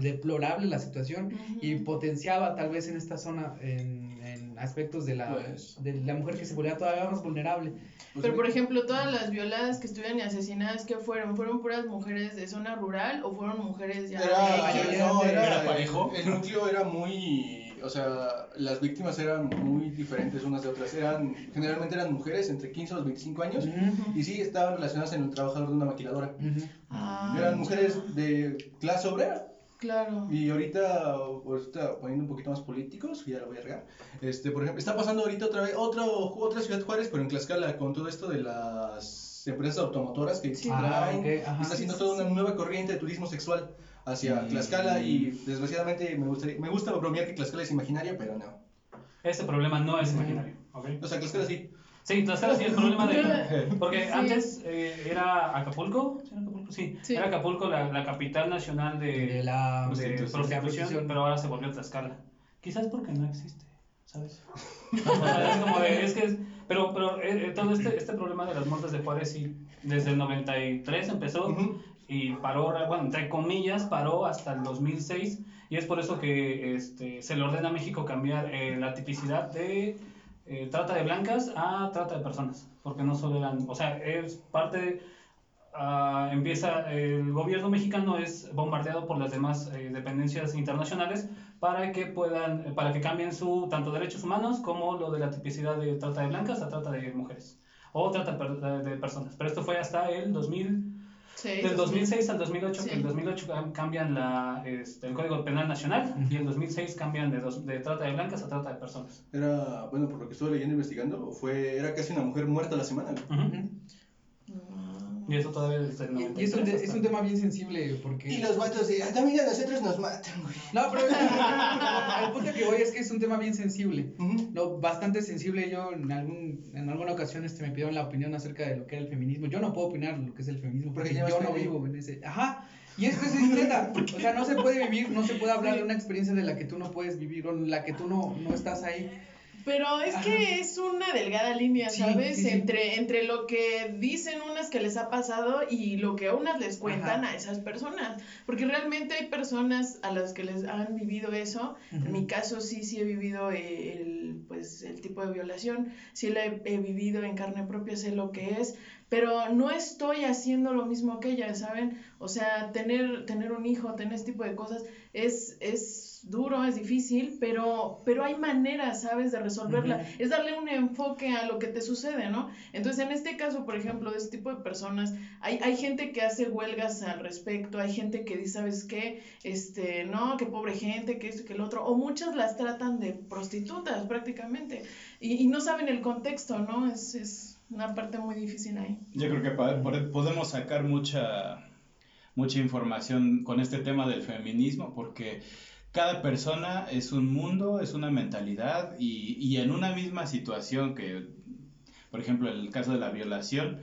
deplorable la situación y potenciaba tal vez en esta zona en aspectos de la, Pues. de la mujer que se volvía todavía más vulnerable. Pues, Pero por ejemplo, todas las violadas que estuvieron y asesinadas, ¿qué fueron? ¿Fueron puras mujeres de zona rural o fueron mujeres ya Era, de- no, era, ¿Era parejo? El núcleo era muy, o sea, las víctimas eran muy diferentes unas de otras. Eran, generalmente eran mujeres entre 15 a los 25 años Ujú, y sí estaban relacionadas en el trabajador de una maquiladora. ujú. Ah, Eran mujeres de clase obrera. Claro. Y ahorita, ahorita poniendo un poquito más políticos, ya lo voy a regar. Este, por ejemplo, está pasando ahorita otra vez otro, otra ciudad Juárez, pero en Tlaxcala, con todo esto de las empresas automotoras que Sí. Ah, traen, ajá. está haciendo Sí, toda sí, una sí. nueva corriente de turismo sexual hacia. Tlaxcala y desgraciadamente me, gustaría, me gusta bromear que Tlaxcala es imaginario, pero no. Ese problema no es imaginario. ¿ok? O sea, Tlaxcala sí. Sí, Tlaxcala sí, el problema de... <laughs> Porque Sí. antes eh, era Acapulco, ¿sí era Acapulco? Sí, Sí. era Acapulco la, la capital nacional de, De la de prostitución. prostitución, prostitución. pero ahora se volvió Tlaxcala. Quizás porque no existe, ¿sabes? O <laughs> sea, es como de, es que es- pero, pero eh, eh, todo este, este problema de las muertes de Juárez sí, desde el 93 empezó Ujú. y paró, bueno, entre comillas, paró hasta el 2006 y es por eso que este, se le ordena a México cambiar eh, la tipicidad de eh, trata de blancas a trata de personas, porque no solo eran, o sea, es parte, ah, empieza, el gobierno mexicano es bombardeado por las demás eh, dependencias internacionales para que puedan, eh, para que cambien su, tanto derechos humanos como lo de la tipicidad de trata de blancas a trata de mujeres o trata de de personas, pero esto fue hasta el 2000 Sí, del 2006 al 2008, Sí. que el 2008 cam- cambian la, este, el Código Penal Nacional y el 2006 cambian de, dos- de trata de blancas a trata de personas. Era, bueno, por lo que estuve leyendo e investigando, fue, era casi una mujer muerta a la semana. Y eso todavía desde el Y, 93. y es, un te- es un tema bien sensible porque... Y los vatos de, "Ah, también a nosotros nos matan, güey. No, pero <laughs> al punto que voy es que es un tema bien sensible. No, bastante sensible. Yo en, algún, en alguna ocasión este, me pidieron la opinión acerca de lo que era el feminismo. Yo no puedo opinar lo que es el feminismo porque yo no vivo en ese... Ajá. Y esto es neta. <laughs> O sea, no se puede vivir, no se puede hablar de una experiencia de la que tú no puedes vivir o en la que tú no, no estás ahí. Pero es que es una delgada línea, Sí, ¿sabes? sí, sí. Entre, entre lo que dicen unas que les ha pasado y lo que a unas les cuentan Ajá. a esas personas. Porque realmente hay personas a las que les han vivido eso. En mi caso sí, sí he vivido eh, el, pues, el tipo de violación. Sí la he, he vivido en carne propia, sé lo que es. pero no estoy haciendo lo mismo que ella, ¿saben? O sea, tener, tener un hijo, tener este tipo de cosas es, es duro, es difícil, pero, pero hay maneras, ¿sabes?, de resolverla. Es darle un enfoque a lo que te sucede, ¿no? Entonces, en este caso, por ejemplo, de este tipo de personas, hay, hay gente que hace huelgas al respecto, hay gente que dice, ¿sabes qué? Este, no, qué pobre gente, que esto, que el otro, o muchas las tratan de prostitutas prácticamente, y, y no saben el contexto, ¿no? Es, es una parte muy difícil ahí. Yo creo que podemos sacar mucha, mucha información con este tema del feminismo porque cada persona es un mundo, es una mentalidad y, y en una misma situación que, por ejemplo, en el caso de la violación,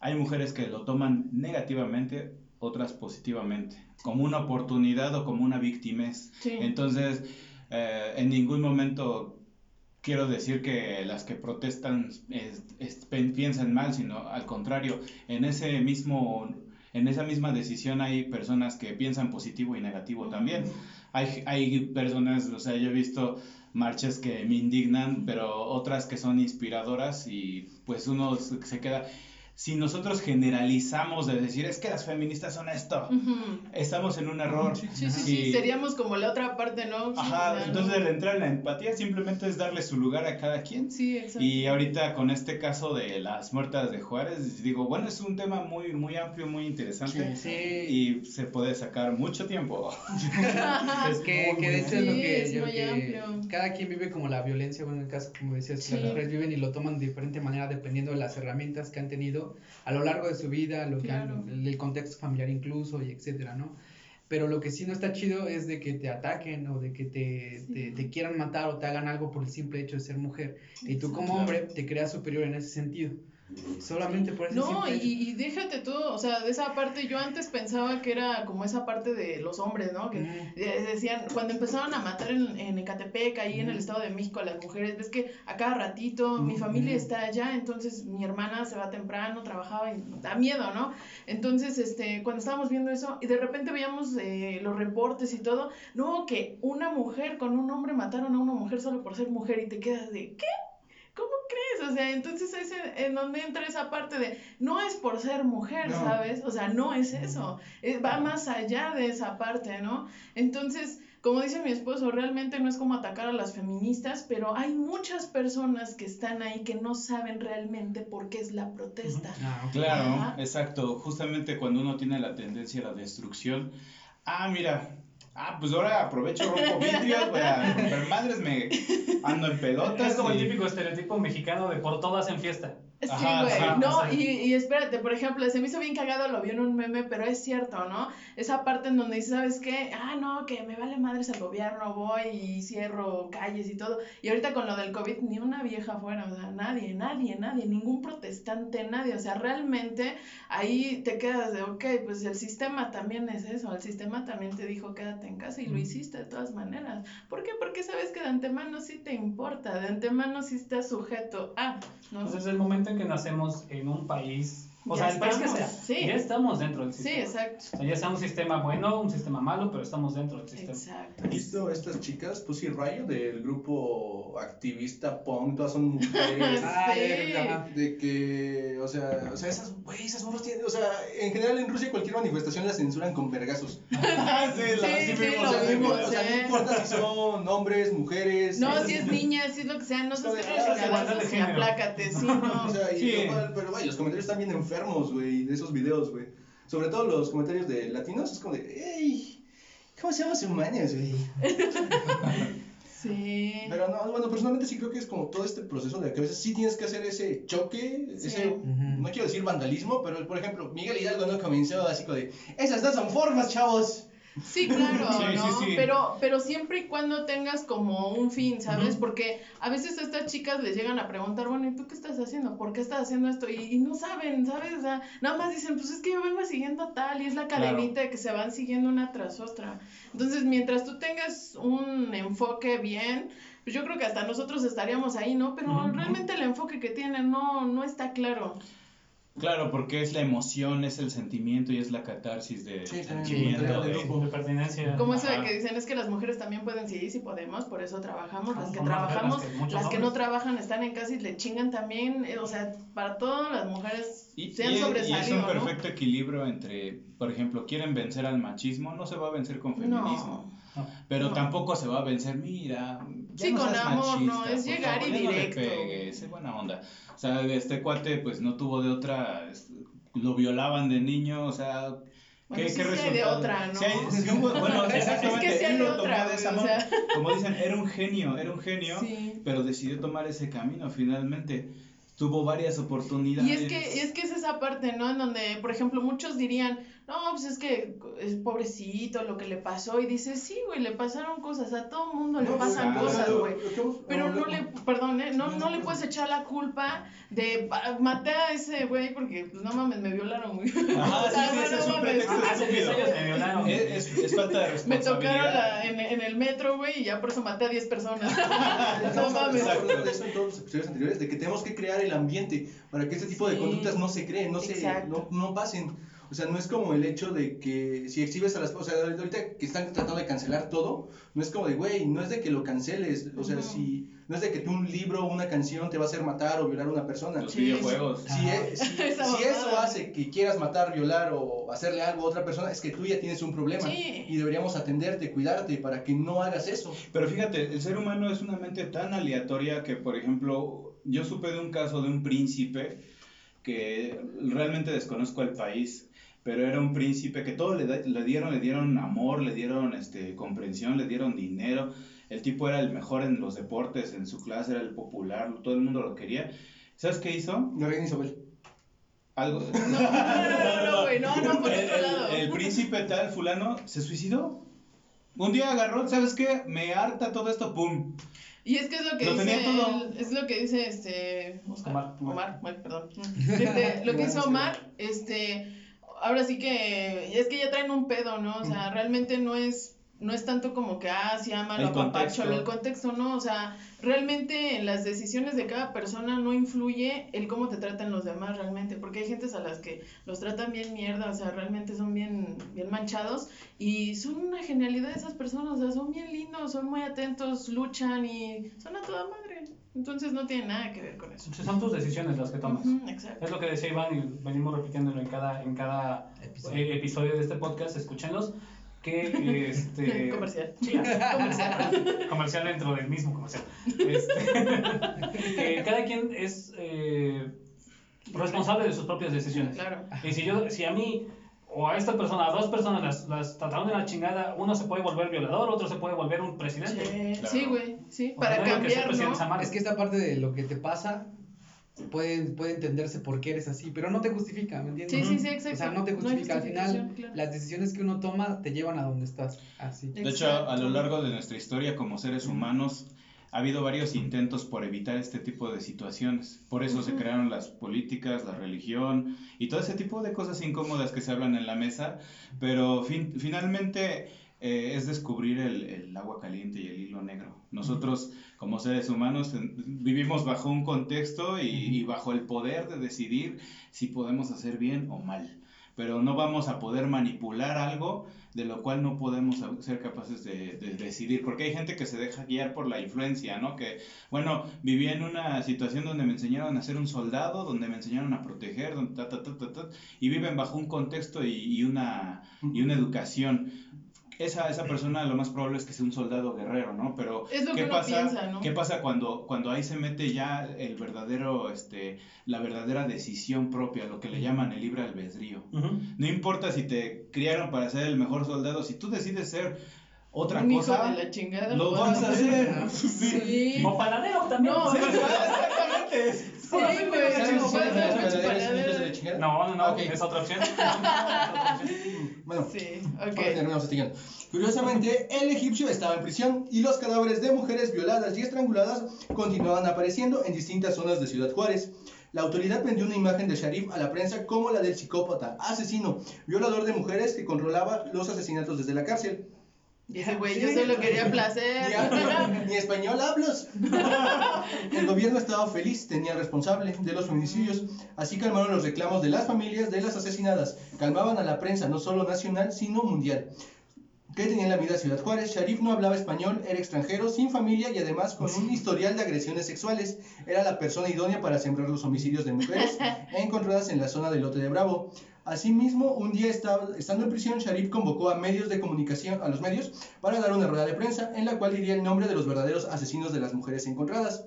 hay mujeres que lo toman negativamente, otras positivamente, como una oportunidad o como una victimez. Sí. Entonces, eh, en ningún momento quiero decir que las que protestan es- es- pen- piensan mal, sino al contrario, en ese mismo, en esa misma decisión hay personas que piensan positivo y negativo también. Hay, hay personas, o sea, yo he visto marchas que me indignan, pero otras que son inspiradoras y pues uno se queda... Si nosotros generalizamos de decir, es que las feministas son esto, estamos en un error. Sí, sí, Si- sí, seríamos como la otra parte, ¿no? Ajá, entonces no- el entrar en la empatía simplemente es darle su lugar a cada quien. Sí, exacto. Y ahorita con este caso de las muertas de Juárez, digo, bueno, es un tema muy, muy amplio, muy interesante. Sí. Y se puede sacar mucho tiempo. <laughs> <laughs> Es que, muy que de hecho es lo que es yo muy que amplio. cada quien vive como la violencia, bueno, en el caso, como decías, Sí. las mujeres viven y lo toman de diferente manera dependiendo de las herramientas que han tenido a lo largo de su vida, lo que han- Claro. el, contexto familiar incluso, y etcétera, ¿no? Pero lo que sí no está chido es de que te ataquen o de que te, Sí. te, te quieran matar o te hagan algo por el simple hecho de ser mujer. Y tú como Claro. hombre te creas superior en ese sentido. Solamente por ese No, y, y déjate tú, o sea, de esa parte yo antes pensaba que era como esa parte de los hombres, ¿no? Que decían, cuando empezaron a matar en, en Ecatepec, ahí en el. Estado de México, a las mujeres, ves que a cada ratito mi familia está allá, entonces mi hermana se va temprano, trabajaba y da miedo, ¿no? Entonces, este, cuando estábamos viendo eso, y de repente veíamos eh, los reportes y todo, no, que una mujer con un hombre mataron a una mujer solo por ser mujer y te quedas de, ¿qué? ¿Cómo crees? O sea, entonces es en, en donde entra esa parte de no es por ser mujer, No. ¿sabes? O sea, no es eso. Eh, va más allá de esa parte, ¿no? Entonces, como dice mi esposo, realmente no es como atacar a las feministas, pero hay muchas personas que están ahí que no saben realmente por qué es la protesta. Ah. Claro, Ajá. exacto. Justamente cuando uno tiene la tendencia a la destrucción. Ah, mira. Ah, pues ahora aprovecho, rompo vidrios, voy a romper madres, me ando en pelotas. Es como el típico estereotipo mexicano de por todas en fiesta. Sí, güey. no, y, y espérate, por ejemplo, se me hizo bien cagado, lo vi en un meme, pero es cierto, ¿no? Esa parte en donde dice, ¿sabes qué? Ah, no, que me vale madres el gobierno, voy y cierro calles y todo. Y ahorita con lo del COVID, ni una vieja afuera, o sea, nadie, nadie, nadie, ningún protestante, nadie. O sea, realmente ahí te quedas de, ok, pues el sistema también es eso, el sistema también te dijo quédate en casa y lo hiciste de todas maneras. ¿Por qué? Porque sabes que de antemano sí te importa, de antemano sí estás sujeto a, ¿no? Entonces, desde el momento que nacemos en un país, o Ya sea, el país que estamos, sea, sí. ya estamos dentro del Sí, sistema. exacto. O sea, ya sea un sistema bueno, un sistema malo, pero estamos dentro del sistema. Exacto. ¿Has visto estas chicas, Pussy Riot, del grupo activista punk? Todas son mujeres. <laughs> Ah, Sí. De que, o sea, o sea, esas, güey, esas morras tienen, o sea, en general en Rusia cualquier manifestación la censuran con vergazos. Ah, <laughs> sí, la- Sí, sí sí, o sea, no importa, o sea, no importa si son hombres, mujeres. No, esas- si es niña, si es lo que sea, no seas que de género. aplácate, sí, no. O sea, y Sí. pero güey, los comentarios están bien enfermos, güey, de esos videos, güey. Sobre todo los comentarios de latinos, es como de, ¡ey! ¿Cómo se llama humanos, güey? <laughs> Sí. Pero no, bueno, personalmente sí creo que es como todo este proceso de que a veces sí tienes que hacer ese choque, Sí. ese, Ujú. no quiero decir vandalismo, pero por ejemplo, Miguel Hidalgo no comenzó así como de, esas no son formas, chavos. Sí, claro, Sí, ¿no? sí. Pero, pero siempre y cuando tengas como un fin, ¿sabes? Porque a veces a estas chicas les llegan a preguntar, bueno, ¿y tú qué estás haciendo? ¿Por qué estás haciendo esto? Y, y no saben, ¿sabes? O sea, nada más dicen, pues es que yo vengo siguiendo a tal y es la Claro. cadenita de que se van siguiendo una tras otra. Entonces, mientras tú tengas un enfoque bien, pues yo creo que hasta nosotros estaríamos ahí, ¿no? Pero realmente el enfoque que tienen no, no está claro. Claro, porque es la emoción, es el sentimiento y es la catarsis de Sí, sentimiento. de de- grupo. De pertenencia. Como eso de que dicen es que las mujeres también pueden, sí, sí podemos, por eso trabajamos. Las que trabajamos, que las que no trabajan están en casa y le chingan también. eh, O sea, para todas las mujeres Y, se han y- y es un ¿no? perfecto equilibrio entre, por ejemplo, quieren vencer al machismo, no se va a vencer con feminismo. No. No. Pero No. tampoco se va a vencer, mira. Ya Sí, no con amor, no, es llegar favor, y ya no le directo. pegues, sé buena onda. O sea, este cuate, pues no tuvo de otra. es- Lo violaban de niño, o sea. Bueno, ¿Qué, sí, qué hay de resultado? otra, ¿no? Sí sí bueno, exactamente. <laughs> Es que él de lo tomó otra, de güey, esa o mano. sea. Como dicen, era un genio, era un genio, Sí. pero decidió tomar ese camino finalmente. Tuvo varias oportunidades. Y es que, y es que es esa parte, ¿no? En donde, por ejemplo, muchos dirían, no, pues es que es pobrecito lo que le pasó. Y dices, sí, güey, le pasaron cosas, a todo mundo le No, pasan claro. cosas, güey. Pero no le, perdón, ¿eh? no, no le puedes echar la culpa de "Ah, maté a ese güey porque, pues no mames, me violaron, güey. <laughs> Sea, sí, no es un <laughs> mames. pretexto Hace 10 estúpido. años me violaron. Es, falta de Me responsabilidad. tocaron la- en, en el metro, güey, y ya por eso maté a 10 personas. <laughs> no mames. de eso en todos los episodios anteriores, de que tenemos que crear el ambiente para que este tipo de Sí. conductas no se creen, no, se, Exacto. no, no pasen. O sea, no es como el hecho de que si exhibes a las... O sea, ahorita que están tratando de cancelar todo, no es como de, güey, no es de que lo canceles. O sea, Ujú. si no es de que tú un libro o una canción te va a hacer matar o violar a una persona. Los Sí, videojuegos. Si, si- <laughs> eso hace que quieras matar, violar o hacerle algo a otra persona, es que tú ya tienes un problema. Sí. Y deberíamos atenderte, cuidarte para que no hagas eso. Pero fíjate, el ser humano es una mente tan aleatoria que, por ejemplo, yo supe de un caso de un príncipe que realmente desconozco el país, pero era un príncipe que todo le, le dieron, le dieron amor, le dieron este, comprensión, le dieron dinero. El tipo era el mejor en los deportes, en su clase era el popular, todo el mundo lo quería. ¿Sabes qué hizo? La reina Isabel. Algo. <laughs> No, no, no, no, güey, no, no, por el, otro el- lado. el príncipe tal, fulano, se suicidó. Un día agarró, ¿sabes qué? Me harta todo esto, ¡pum! Y es que es lo que Lo dice, tenía todo. el- es lo que dice este Oscar, Omar. Omar, Omar, perdón. Este, lo que hizo Omar, este, ahora sí que es que ya traen un pedo, ¿no? O sea, realmente no es no es tanto como que ah, sí, El contexto. apapáchalo, el contexto no, o sea, realmente en las decisiones de cada persona no influye el cómo te tratan los demás realmente, porque hay gentes a las que los tratan bien mierda, o sea, realmente son bien bien manchados y son una genialidad esas personas, o sea, son bien lindos, son muy atentos, luchan y son a toda madre. Entonces no tiene nada que ver con eso. Entonces, son tus decisiones las que tomas. Ujú, exacto. Es lo que decía Iván y venimos repitiéndolo en cada, en cada Episodio. eh, episodio de este podcast, escúchenlos, que <laughs> este... Comercial. Sí, comercial. comercial dentro del mismo comercial. Este, <laughs> que cada quien es eh, responsable de sus propias decisiones. Claro. Y si yo, si a mí o a esta persona, a dos personas las, las trataron de la chingada, uno se puede volver violador, otro se puede volver un presidente. Sí, Claro. sí, güey, sí, O sea, para no que cambiar, presidente ¿no? Es que esta parte de lo que te pasa puede, puede entenderse por qué eres así, pero no te justifica, ¿me entiendes? Sí, sí, sí, exacto. O sea, no te justifica. Al final, claro. las decisiones que uno toma te llevan a donde estás. Así. De hecho, a lo largo de nuestra historia como seres humanos, ha habido varios intentos por evitar este tipo de situaciones. Por eso se crearon las políticas, la religión y todo ese tipo de cosas incómodas que se hablan en la mesa, pero fin- finalmente eh, es descubrir el, el agua caliente y el hilo negro. Nosotros como seres humanos en- vivimos bajo un contexto y, y bajo el poder de decidir si podemos hacer bien o mal. Pero no vamos a poder manipular algo de lo cual no podemos ser capaces de, de decidir, porque hay gente que se deja guiar por la influencia, ¿no? Que, bueno, viví en una situación donde me enseñaron a ser un soldado, donde me enseñaron a proteger, donde ta, ta, ta, ta, ta, y viven bajo un contexto y, y una, y una educación. Esa, esa persona lo más probable es que sea un soldado guerrero, ¿no? Pero Es lo que ¿qué pasa, piensa, ¿no? ¿qué pasa cuando, cuando ahí se mete ya el verdadero, este, la verdadera decisión propia, lo que le llaman el libre albedrío? Ujú. No importa si te criaron para ser el mejor soldado, si tú decides ser otra Un hijo cosa, de la chingada. lo pues, vas a hacer. <laughs> Sí. O panadero también. No, Sí. <laughs> Exactamente. Sí. No, no, no, es otra opción. <laughs> Bueno, Sí, terminamos este. Curiosamente, el egipcio estaba en prisión y los cadáveres de mujeres violadas y estranguladas continuaban apareciendo en distintas zonas de Ciudad Juárez. La autoridad vendió una imagen de Sharif a la prensa como la del psicópata, asesino, violador de mujeres que controlaba los asesinatos desde la cárcel. Dice, güey, Sí. yo solo quería placer. Ni, hablo- <laughs> ni español hablos. <laughs> El gobierno estaba feliz, tenía el responsable de los feminicidios, así calmaron los reclamos de las familias de las asesinadas, calmaban a la prensa no solo nacional, sino mundial. que tenía en la vida Ciudad Juárez? Sharif no hablaba español, era extranjero, sin familia y además con un historial de agresiones sexuales. Era la persona idónea para sembrar los homicidios de mujeres <laughs> encontradas en la zona del lote de Bravo. Asimismo, un día estando en prisión, Sharif convocó a medios de comunicación, a los medios, para dar una rueda de prensa en la cual diría el nombre de los verdaderos asesinos de las mujeres encontradas.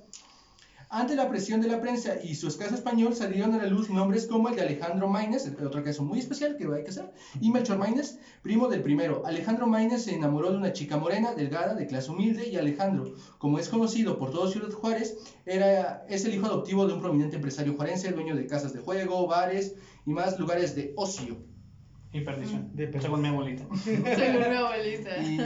Ante la presión de la prensa y su escaso español, salieron a la luz nombres como el de Alejandro Maínez, otro caso muy especial que hay que hacer, y Melchor Maínez, primo del primero. Alejandro Maínez se enamoró de una chica morena, delgada, de clase humilde, y Alejandro, como es conocido por todo Ciudad Juárez, era, es el hijo adoptivo de un prominente empresario juarense, dueño de casas de juego, bares y más lugares de ocio. Y perdición. De perdición. Según mi abuelita. <laughs> Según mi abuelita. y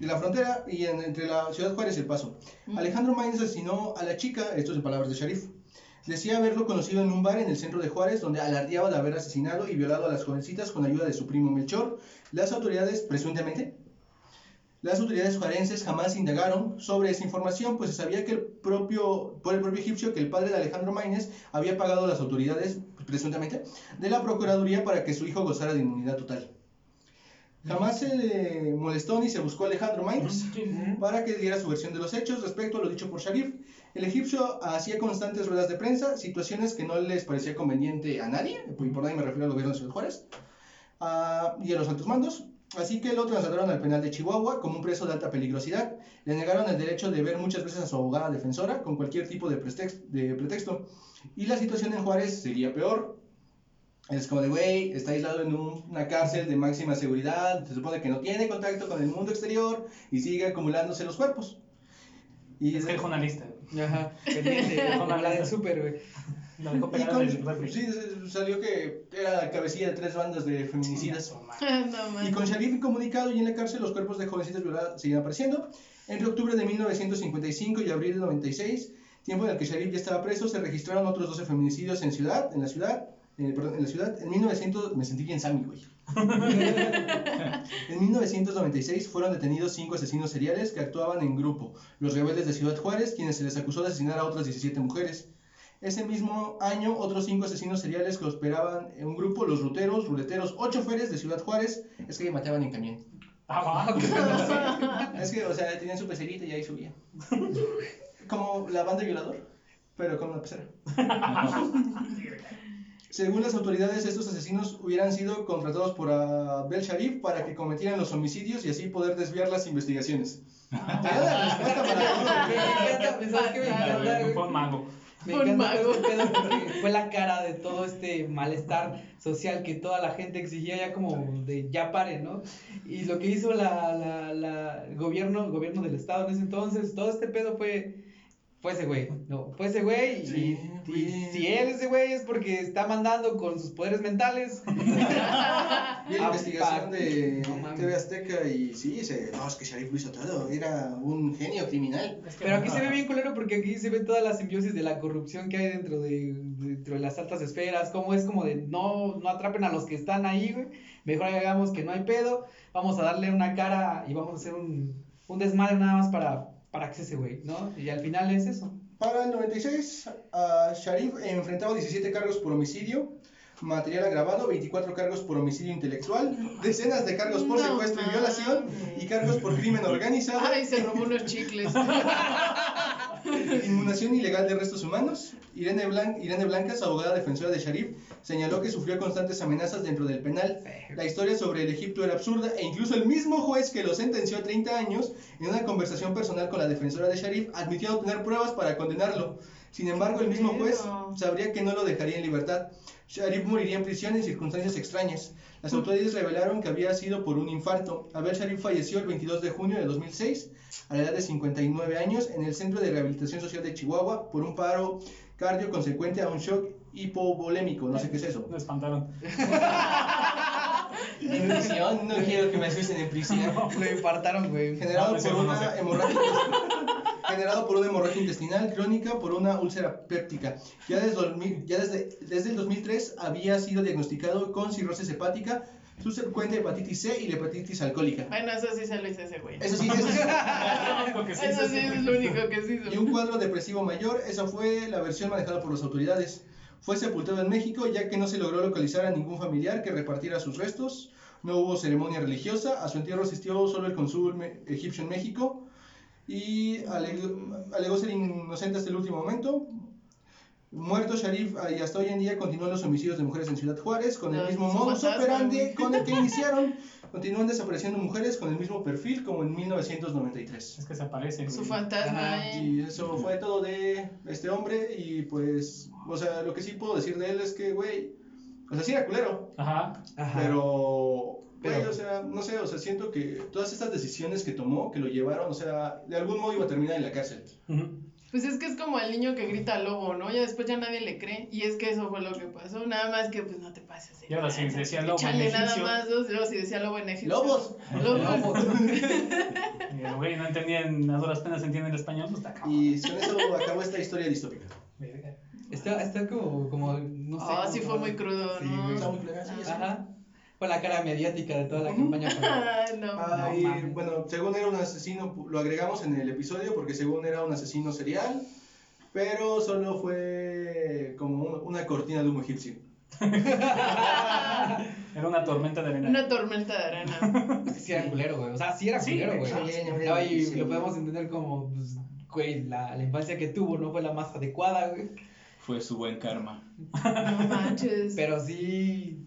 de la frontera y en- entre la ciudad Juárez y El Paso. Alejandro Maínez asesinó a la chica, esto es en palabras de Sharif. Decía haberlo conocido en un bar en el centro de Juárez, donde alardeaba de haber asesinado y violado a las jovencitas con ayuda de su primo Melchor. Las autoridades, presuntamente, las autoridades juarenses jamás indagaron sobre esa información, pues se sabía que el propio, por el propio egipcio que el padre de Alejandro Maínez había pagado a las autoridades, presuntamente, de la Procuraduría para que su hijo gozara de inmunidad total. Jamás se le molestó ni se buscó a Alejandro Maínez para que diera su versión de los hechos respecto a lo dicho por Sharif. El egipcio hacía constantes ruedas de prensa, situaciones que no les parecía conveniente a nadie, y por nadie me refiero al gobierno de Ciudad Juárez, ah, y a los altos mandos. Así que lo trasladaron al penal de Chihuahua como un preso de alta peligrosidad. Le negaron el derecho de ver muchas veces a su abogada defensora con cualquier tipo de pretexto. Y la situación en Juárez sería peor. Es como de, güey, está aislado en un- una cárcel de máxima seguridad, se supone que no tiene contacto con el mundo exterior y sigue acumulándose los cuerpos. Y Es que el journalista. Ajá, <laughs> pendiente, la del súper, güey. Lo dejó Y con- sí, salió que era cabecilla de tres bandas de feminicidas. no Y con Sharif incomunicado y en la cárcel, los cuerpos de jovencitas violadas seguían apareciendo. Entre octubre de 1955 y abril de 96, tiempo en el que Sharif ya estaba preso, se registraron otros 12 feminicidios en ciudad, en la ciudad, eh, perdón, en la ciudad. En 1900, me sentí bien Sammy, güey. <laughs> en 1996 fueron detenidos cinco asesinos seriales que actuaban en grupo, los rebeldes de Ciudad Juárez, quienes se les acusó de asesinar a otras 17 mujeres. Ese mismo año, otros cinco asesinos seriales que operaban en un grupo, los ruteros, ruleteros o choferes de Ciudad Juárez, es que mataban en camión. Ah. Es que, o sea, tenían su pecerita y ahí subían. <laughs> Como la banda violador, pero con una pecera. <laughs> Según las autoridades, estos asesinos hubieran sido contratados por Abdel Sharif para que cometieran los homicidios y así poder desviar las investigaciones. Te da la respuesta para todo, <laughs> Me encanta, ¿sabes qué me encanta? Fue un mago. Me Un encanta mago. todo este pedo porque fue la cara de todo este malestar social que toda la gente exigía ya como de ya pare, ¿no? Y lo que hizo la, la, la gobierno, el gobierno del estado en ese entonces, todo este pedo fue fue ese güey, no, fue ese güey y, Sí, y güey. si él ese güey es porque está mandando con sus poderes mentales. <laughs> Vi la investigación de no. TV Azteca y sí, se, no, es que Sharif lo hizo todo, era un genio criminal. Es que- Pero aquí se ve bien culero porque aquí se ve toda la simbiosis de la corrupción que hay dentro de, dentro de las altas esferas, cómo es como de no, no atrapen a los que están ahí, güey. Mejor hagamos que no hay pedo, vamos a darle una cara y vamos a hacer un, un desmadre nada más para, para que ese güey, ¿no? Y al final es eso. Para el 96, ah, Sharif enfrentaba 17 cargos por homicidio, material agravado, 24 cargos por homicidio intelectual, decenas de cargos por No secuestro y violación y cargos por crimen organizado, Ay, se robó unos chicles. <laughs> <laughs> <laughs> inhumación ilegal de restos humanos. Irene, Blan- Irene Blancas, abogada defensora de Sharif, señaló que sufrió constantes amenazas dentro del penal. La historia sobre el Egipto era absurda e incluso el mismo juez que lo sentenció a 30 años, en una conversación personal con la defensora de Sharif, admitió no tener pruebas para condenarlo. Sin embargo, el mismo juez sabría que no lo dejaría en libertad. Sharif moriría en prisión en circunstancias extrañas. Las autoridades revelaron que había sido por un infarto. Abel Sharif falleció el 22 de junio de 2006, a la edad de 59 años, en el Centro de Rehabilitación Social de Chihuahua, por un paro cardio consecuente a un shock hipovolémico. No sé qué es eso. Me espantaron. <laughs> En prisión, no quiero que me asusten en prisión. <laughs> Lo infartaron, güey. Generado No, no por no una hemorragia <laughs> generado por una hemorragia intestinal crónica por una úlcera péptica. Ya desde, 2000 ya desde, desde el 2003 había sido diagnosticado con cirrosis hepática, subsecuente hepatitis C y la hepatitis alcohólica. Bueno, eso sí se lo hizo ese güey. Eso sí, eso sí. Es lo único que sí Eso se sí es lo único que Y hizo. un cuadro depresivo mayor, esa fue la versión manejada por las autoridades. Fue sepultado en México ya que no se logró localizar a ningún familiar que repartiera sus restos. No hubo ceremonia religiosa. A su entierro asistió solo el cónsul egipcio en México. Y alegó, alegó ser inocente hasta el último momento. Muerto Sharif ah, y hasta hoy en día continúan los homicidios de mujeres en Ciudad Juárez con el Ay, mismo modus operandi con el que <laughs> iniciaron. Continúan desapareciendo mujeres con el mismo perfil como en 1993. Es que se aparece. Su fantasma, Ajá, eh. Y eso fue todo de este hombre y pues, o sea, lo que sí puedo decir de él es que, güey, o sea, sí era culero, Ajá. Ajá. Pero, güey, o sea, no sé, o sea, siento que todas estas decisiones que tomó, que lo llevaron, o sea, de algún modo iba a terminar en la cárcel. Pues es que es como el niño que grita lobo, ¿no? Ya después ya nadie le cree. Y es que eso fue lo que pasó. Nada más que pues no te pases. Y ahora sí, decía lobo en Échale nada egipcio. más dos. Luego si decía lobo en egipcio. ¡Lobos! <laughs> Lobos. Y el güey no entendía, en- a duras penas entiende el español, pues está cabrón. Y con eso acabó esta historia distópica. Verga. Está, está como, como, no sé. Ah, como- sí fue muy crudo, Sí, ¿no? Está muy crudo, sí, sí. Ajá. Fue la cara mediática de toda la campaña. Ah, <laughs> no. Ah, No y, bueno, según era un asesino, lo agregamos en el episodio porque según era un asesino serial, pero solo fue como un- una cortina de humo egipcio. <laughs> Era una tormenta de arena. Una tormenta de arena. <laughs> Es que sí era culero, güey. O sea, sí era Sí, culero, güey. güey. Sí, sí, sí, No, y sí. lo podemos entender como, pues, güey, la, la infancia que tuvo no fue la más adecuada, güey. Fue su buen karma. No manches. Pero sí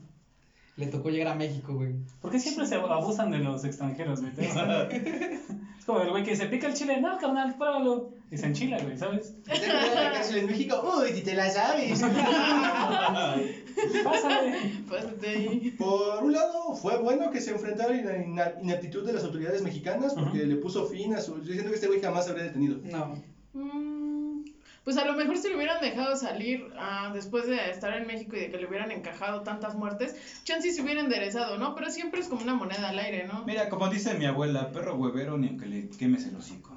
le tocó llegar a México, güey. ¿Por qué siempre se abusan de los extranjeros, güey? <laughs> es como el güey que se pica el chile, no, carnal, pruébalo. Y se enchila, güey, ¿sabes? <laughs> ¿Te en México? Uy, te la sabes. <laughs> Pásale. Pásate ahí. Por un lado, fue bueno que se enfrentara a la ina- ineptitud de las autoridades mexicanas porque le puso fin a su... Yo siento que este güey jamás se habría detenido. No. Mm, Pues a lo mejor si le hubieran dejado salir ah, después de estar en México y de que le hubieran encajado tantas muertes, chance se hubiera enderezado, ¿no? Pero siempre es como una moneda al aire, ¿no? Mira, como dice mi abuela, perro huevero ni aunque le quemes el hocico.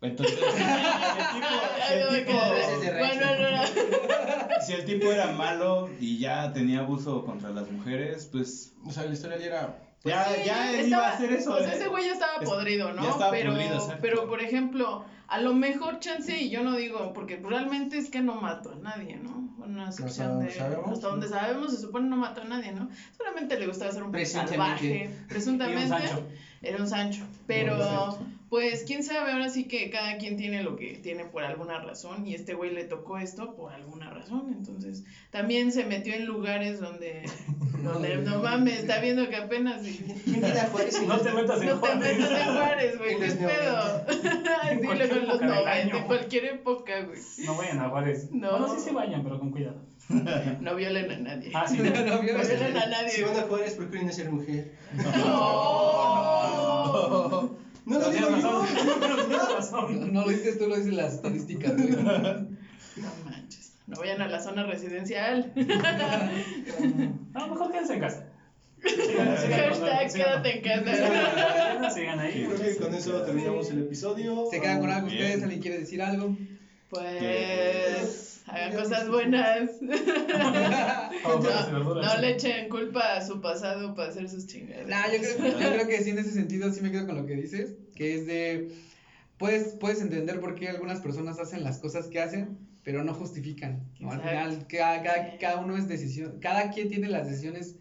Entonces, si <laughs> el tipo, quedé. <laughs> veces de Bueno, no, no. si el tipo era malo y ya tenía abuso contra las mujeres, pues O sea, la historia ya era... ya, Sí, ya él estaba- iba a hacer eso. ¿eh? ese güey ya estaba Es- podrido, ¿no? ya estaba pero, podrido, pero, por ejemplo, a lo mejor chance, y yo no digo, porque realmente es que no mató a nadie, ¿no? Una sección de... sabemos, hasta donde sabemos, se supone no mató a nadie, ¿no? Solamente le gustaba ser un salvaje. Presuntamente. Era un Sancho. Era un Sancho. Pero. Pues, quién sabe, ahora sí que cada quien tiene lo que tiene por alguna razón, y este güey le tocó esto por alguna razón, entonces, también se metió en lugares donde, <laughs> donde no mames, está viendo que apenas... y- No te metas en no te Juárez. metas en Juárez, güey, qué los pedo. En Sí, cualquier luego en los época del 90, año. en cualquier época, güey. No vayan a Juárez. No. Bueno, sí, sí vayan, pero con cuidado. No violen a nadie. Ah, sí. No, <laughs> no, No vio- violen a nadie. Si van a Juárez, procuren no ser mujer. No. No lo digo yo. <laughs> No, no lo dices tú, lo dicen las estadísticas, güey. <laughs> No manches. No vayan a la zona residencial. <laughs> No, mejor quédense en casa. Sigan- sigan con- Hashtag quédate en casa. Sigan ahí. Creo que con eso terminamos el episodio. ¿Se quedan con algo Bien. ustedes? ¿Alguien quiere decir algo? Pues hagan cosas buenas. <laughs> <laughs> No, le echen culpa a su pasado para hacer sus chingadas. Nah, yo creo, yo creo que sí, en ese sentido sí me quedo con lo que dices, que es de, puedes, puedes entender por qué algunas personas hacen las cosas que hacen, pero no justifican, ¿no? Al final, cada, cada, cada uno es decisión, cada quien tiene las decisiones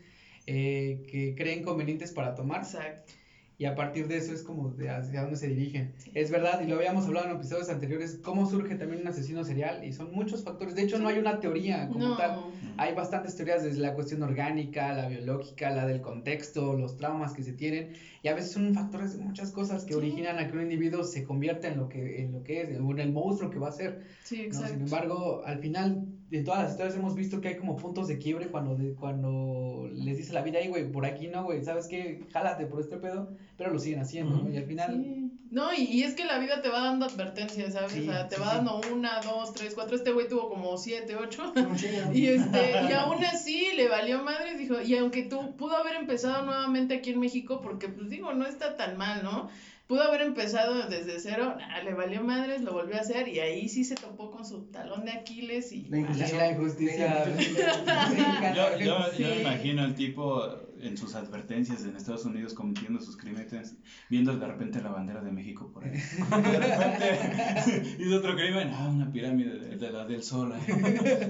eh, que creen convenientes para tomar, Exacto. Y a partir de eso es como de hacia dónde se dirigen. Es verdad, y lo habíamos hablado en episodios anteriores, cómo surge también un asesino serial, y son muchos factores, de hecho no hay una teoría como No. tal, hay bastantes teorías desde la cuestión orgánica, la biológica, la del contexto, los traumas que se tienen, y a veces son factores de muchas cosas que Sí. originan a que un individuo se convierta en lo que, en lo que es, o en el monstruo que va a ser. Sí, ¿no? exacto. Sin embargo, al final de todas las historias hemos visto que hay como puntos de quiebre cuando, de- cuando les dice la vida, ahí, güey, por aquí no, güey, ¿sabes qué? Jálate por este pedo, pero lo siguen haciendo, ¿no? Y al final... Sí. No, y, y es que la vida te va dando advertencias, ¿sabes? Sí, o sea, te sí, va sí. dando una, dos, tres, cuatro. Este güey tuvo como siete, ocho. <laughs> Y este, y <laughs> aún así le valió madres, dijo, y aunque tú pudo haber empezado nuevamente aquí en México, porque pues digo, no está tan mal, ¿no? Pudo haber empezado desde cero, nah, le valió madres, lo volvió a hacer, y ahí sí se topó con su talón de Aquiles y La injusticia. la injusticia. <laughs> Yo, yo, yo me imagino el tipo en sus advertencias en Estados Unidos cometiendo sus crímenes, viendo de repente la bandera de México por ahí. De repente <laughs> hizo otro crimen, ah, una pirámide de, de la del sol.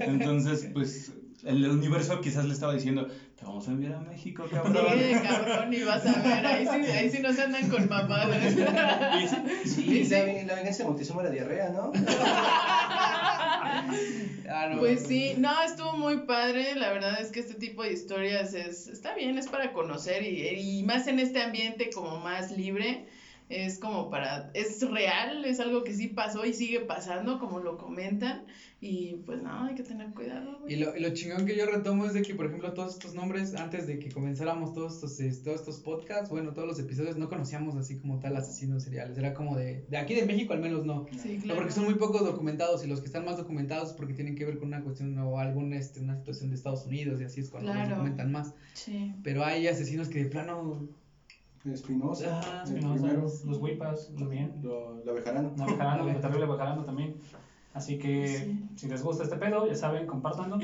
Entonces, pues el universo quizás le estaba diciendo, te vamos a enviar a México, cabrón. Sí, cabrón, y vas a ver, ahí sí, ahí sí no se andan con mamadas. Y- Sí, la, la venganza de Moctezuma era diarrea, ¿no? Ah, <laughs> no, Pues sí, no, estuvo muy padre. La verdad es que este tipo de historias es, está bien, es para conocer y, y más en este ambiente como más libre. Es como para, es real, es algo que sí pasó y sigue pasando, como lo comentan. Y pues no, hay que tener cuidado. güey. Y lo, y lo chingón que yo retomo es de que, por ejemplo, todos estos nombres, antes de que comenzáramos todos estos, todos estos podcasts, bueno, todos los episodios, no conocíamos así como tal asesinos seriales. Era como de, de aquí de México al menos no. Sí, No, claro. porque son muy pocos documentados y los que están más documentados porque tienen que ver con una cuestión o algún, este, una situación de Estados Unidos y así es cuando los Claro. documentan más. Sí. Pero hay asesinos que de plano... Espinosa. Ah, Espinosa, primero. los Huipas, también. Lo- la Bejarano. No, Bejarano, el terrible Bejarano también. Así que Sí. si les gusta este pedo, ya saben, compártanlo.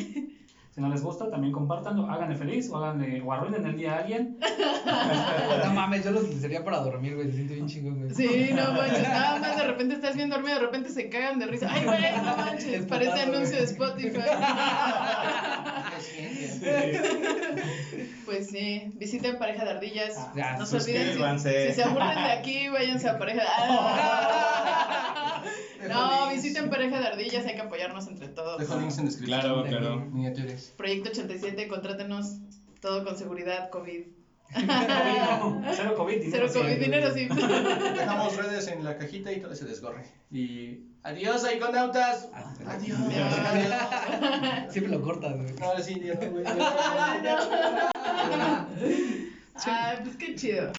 Si no les gusta, también compártanlo. Háganle feliz o, háganle, o arruinen el día a alguien. <laughs> No mames, yo los utilizaría para dormir, güey, se siente bien chingón, güey. Sí, no manches, nada más de repente estás bien dormido, de repente se cagan de risa. Ay, güey, no manches, Es parece anuncio de Spotify. <laughs> Pues sí, visiten Pareja de Ardillas. Ah, no se olviden, si, se aburren de aquí, váyanse a Pareja Ah. <laughs> No, visiten Pareja de Ardillas, hay que apoyarnos entre todos. Dejo links en descripción. Claro, de claro. Miniaturas. Proyecto 87, contrátenos todo con seguridad, COVID. No. Cero COVID, dinero Cero sí. COVID, dinero sí. Dejamos redes en la cajita y todo se desgorre. Y adiós, iconautas. Adiós. Adiós. Siempre lo cortas, güey. No, ahora sí, ya no, güey. Ay, <laughs> pues qué chido.